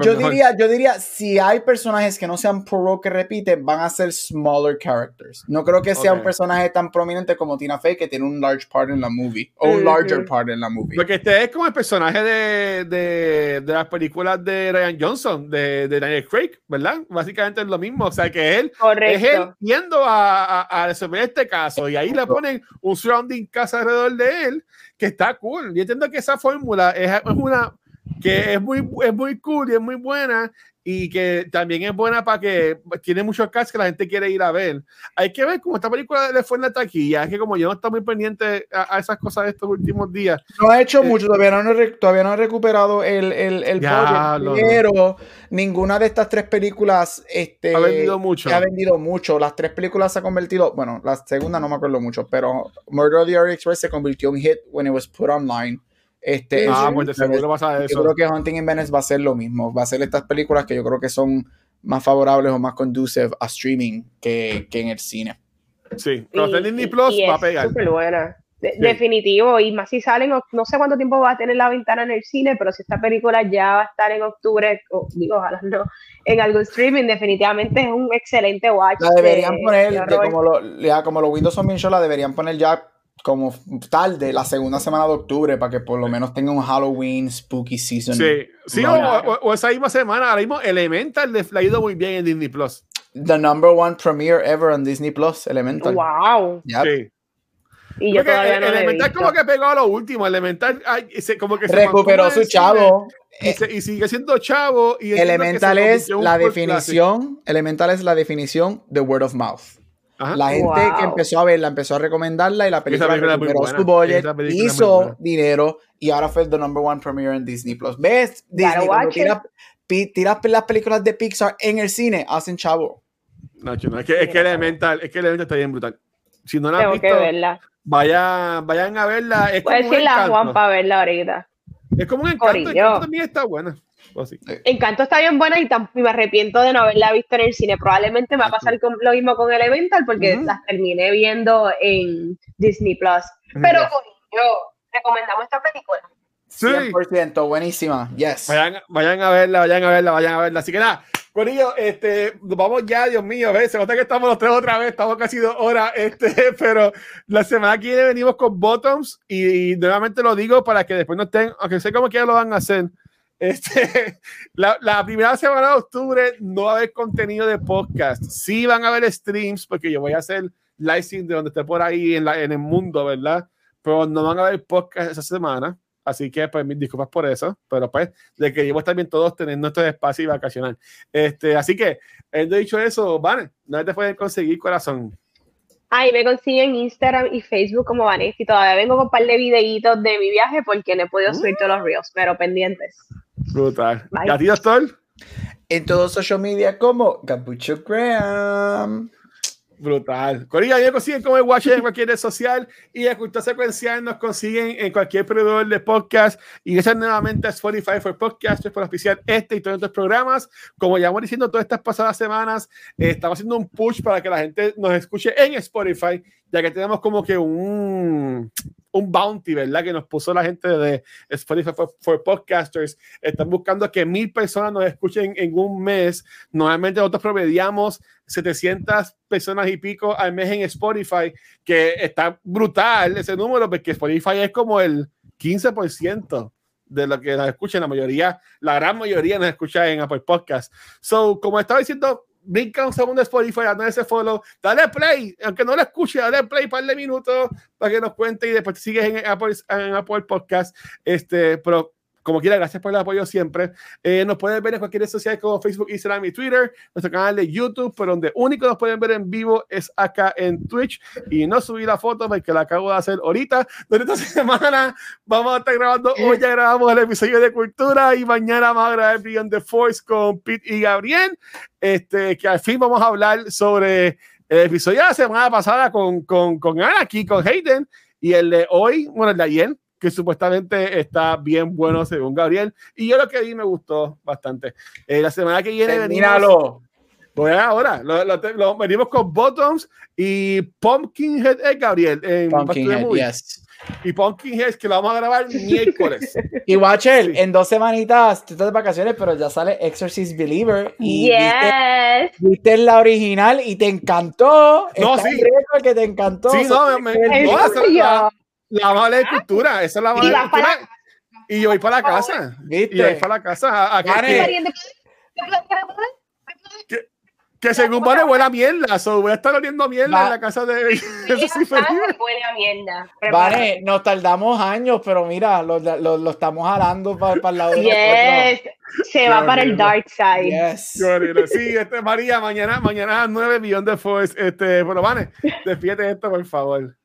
S3: yo diría, yo diría, si hay personajes que no sean pro que repiten, van a ser smaller characters. No creo que sea un personaje tan prominente como Tina Fey que tiene un large part en la movie o un larger part en la movie.
S4: Porque este es como el personaje de, de, de las películas de Ryan Johnson, de, de, Daniel Craig, ¿verdad? Básicamente es lo mismo. O sea, que él es él yendo a, a, resolver este caso y ahí le ponen un surrounding casa alrededor de él que está cool. Yo entiendo que esa fórmula es, es una que es muy, es muy cool y es muy buena y que también es buena para que tiene muchos casos que la gente quiere ir a ver. Hay que ver cómo esta película le fue en la taquilla. Es que como yo no estoy muy pendiente a, esas cosas de estos últimos días.
S3: No ha hecho eh, mucho, todavía no, todavía no ha recuperado el, el, el pero ninguna de estas tres películas este,
S4: ha vendido mucho.
S3: Ha vendido mucho. Las tres películas se han convertido, bueno, la segunda no me acuerdo mucho, pero Murder of the Orient Express se convirtió en hit when it was put online. Este,
S4: ah, pues seguro pasa eso.
S3: Yo creo que Hunting in Venice va a ser lo mismo. Va a ser estas películas que yo creo que son más favorables o más conducive a streaming que, que en el cine.
S4: Sí, pero y, Disney Plus va a pegar.
S2: Súper buena. Definitivo, y más si salen, no sé cuánto tiempo va a tener la ventana en el cine, pero si esta película ya va a estar en octubre, o, digo, ojalá no, en algún streaming, definitivamente es un excelente watch.
S3: La deberían poner, como, lo, ya, como los Windows son bien show, la deberían poner ya como tarde, la segunda semana de octubre, para que por lo menos tenga un Halloween spooky season.
S4: Sí, sí o, esa misma semana, ahora mismo Elemental le ha ido muy bien en Disney Plus.
S3: The number one premiere ever on Disney Plus, Elemental.
S2: Wow.
S4: Sí.
S2: Y yo todavía no
S4: Elemental como que pegó a lo último. Elemental como que
S3: recuperó su chavo.
S4: Y, sigue siendo chavo. Y
S3: Elemental es la definición. Elemental es la definición de word of mouth la gente que empezó a verla empezó a recomendarla y la película recuperó su budget, hizo dinero y ahora fue the number one premiere en Disney Plus. ¿Ves? Disney, tiras, las películas de Pixar en el cine, hacen chavo.
S4: No, es que, es que Elemental, es que Elemental está bien brutal. Si no la han visto, Vayan, vayan a verla. Es
S2: Puedes decirle a Juan para verla ahorita.
S4: Es como un encanto, encanto también está buena.
S2: Encanto está bien buena y, me arrepiento de no haberla visto en el cine. Probablemente me va a pasar con, lo mismo con Elemental porque las terminé viendo en Disney Plus. Pero yo recomendamos esta película.
S3: Sí. 100%, buenísima. Yes.
S4: Vayan, vayan a verla, vayan a verla, vayan a verla. Así que nada, Corillo, este, vamos ya, Dios mío, ¿ves? se nota que estamos los tres otra vez, estamos casi dos horas, este, pero la semana que viene venimos con Bottoms y, nuevamente lo digo para que después no estén, aunque sé cómo que ya lo van a hacer, este, la, la, primera semana de octubre no va a haber contenido de podcast. Sí van a haber streams, porque yo voy a hacer live de donde esté por ahí en, la, en el mundo, ¿verdad? Pero no van a haber podcast esa semana. Así que, pues, mis disculpas por eso. Pero, pues, de que llevo también todos teniendo nuestro espacio y vacacional. Este, así que, he dicho eso, Vane, no te pueden conseguir corazón.
S2: Ahí me consiguen Instagram y Facebook como Vanessa y todavía vengo con un par de videitos de mi viaje porque no he podido subir todos los reels, pero pendientes.
S4: Brutal. ¿Y a ti, doctor?
S3: En todos social media como Capucho Graham.
S4: Brutal. Corilla, ya consiguen como el Watch en cualquier red social y a Cultura Secuencial nos consiguen en cualquier proveedor de podcast y gracias nuevamente a Spotify for Podcasters por auspiciar este y todos estos programas. Como ya hemos diciendo todas estas pasadas semanas, eh, estamos haciendo un push para que la gente nos escuche en Spotify, ya que tenemos como que un un bounty, ¿verdad? Que nos puso la gente de Spotify for, Podcasters. Están buscando que mil personas nos escuchen en un mes. Normalmente nosotros promediamos 700 personas y pico al mes en Spotify, que está brutal ese número, porque Spotify es como el 15% de lo que nos escuchan. La mayoría, la gran mayoría nos escucha en Apple Podcast. So, como estaba diciendo, brinca un segundo Spotify, dale ese follow, dale play, aunque no lo escuche, dale play para de minutos para que nos cuente y después sigues en Apple, en Apple Podcast. Este, pero como quiera, gracias por el apoyo siempre. Eh, nos pueden ver en cualquier red social como Facebook, Instagram y Twitter, nuestro canal de YouTube, pero donde único nos pueden ver en vivo es acá en Twitch. Y no subí la foto porque la acabo de hacer ahorita. Durante esta semana vamos a estar grabando, hoy ya grabamos el episodio de Cultura y mañana vamos a grabar Beyond the Force con Pete y Gabriel, este, que al fin vamos a hablar sobre el episodio de la semana pasada con, con, con Ana aquí, con Hayden, y el de hoy, bueno, el de ayer, que supuestamente está bien bueno según Gabriel. Y yo lo que vi me gustó bastante. Eh, la semana que viene
S3: venimos...
S4: Voy ahora, lo, venimos con Bottoms y Pumpkinhead, eh, Gabriel. En
S3: Pumpkinhead, yes.
S4: y Pumpkinhead que lo vamos a grabar miércoles.
S3: Y Watcher, en dos semanitas, tú estás de vacaciones, pero ya sale Exorcist Believer. Y
S2: yes.
S3: viste, la original y te encantó.
S4: No, sí.
S3: que te encantó.
S4: Sí, no, me, me la, la mala de cultura. Esa es la mala de cultura. Y yo voy para la casa. ¿Viste? Y yo voy para la casa. A, a que, que según Vane huele a mierda, so voy a estar oliendo mierda en la casa de
S2: Eso sí huele a mierda.
S3: Vale, nos tardamos años, pero mira, lo, lo, lo estamos jalando para, para el lado
S2: yes. Se va para el dark side.
S3: Yes.
S4: Sí, este, María, mañana, mañana a 9 millones de Force. Este, bueno, Vane, despídete esto, por favor.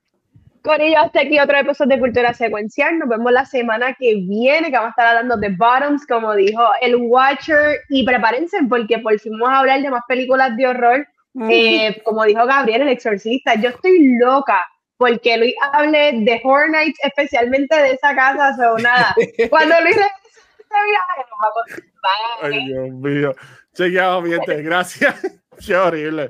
S2: Corillo, hasta aquí otro episodio de Cultura Secuencial. Nos vemos la semana que viene, que vamos a estar hablando de Bottoms, como dijo el Watcher. Y prepárense, porque por fin vamos a hablar de más películas de horror. Eh, como dijo Gabriel, el exorcista. Yo estoy loca porque Luis hable de Horror Nights, especialmente de esa casa. O nada. Cuando Luis este viaje, nos va a
S4: Ay, Dios mío. Chequeado. Gracias. Qué horrible.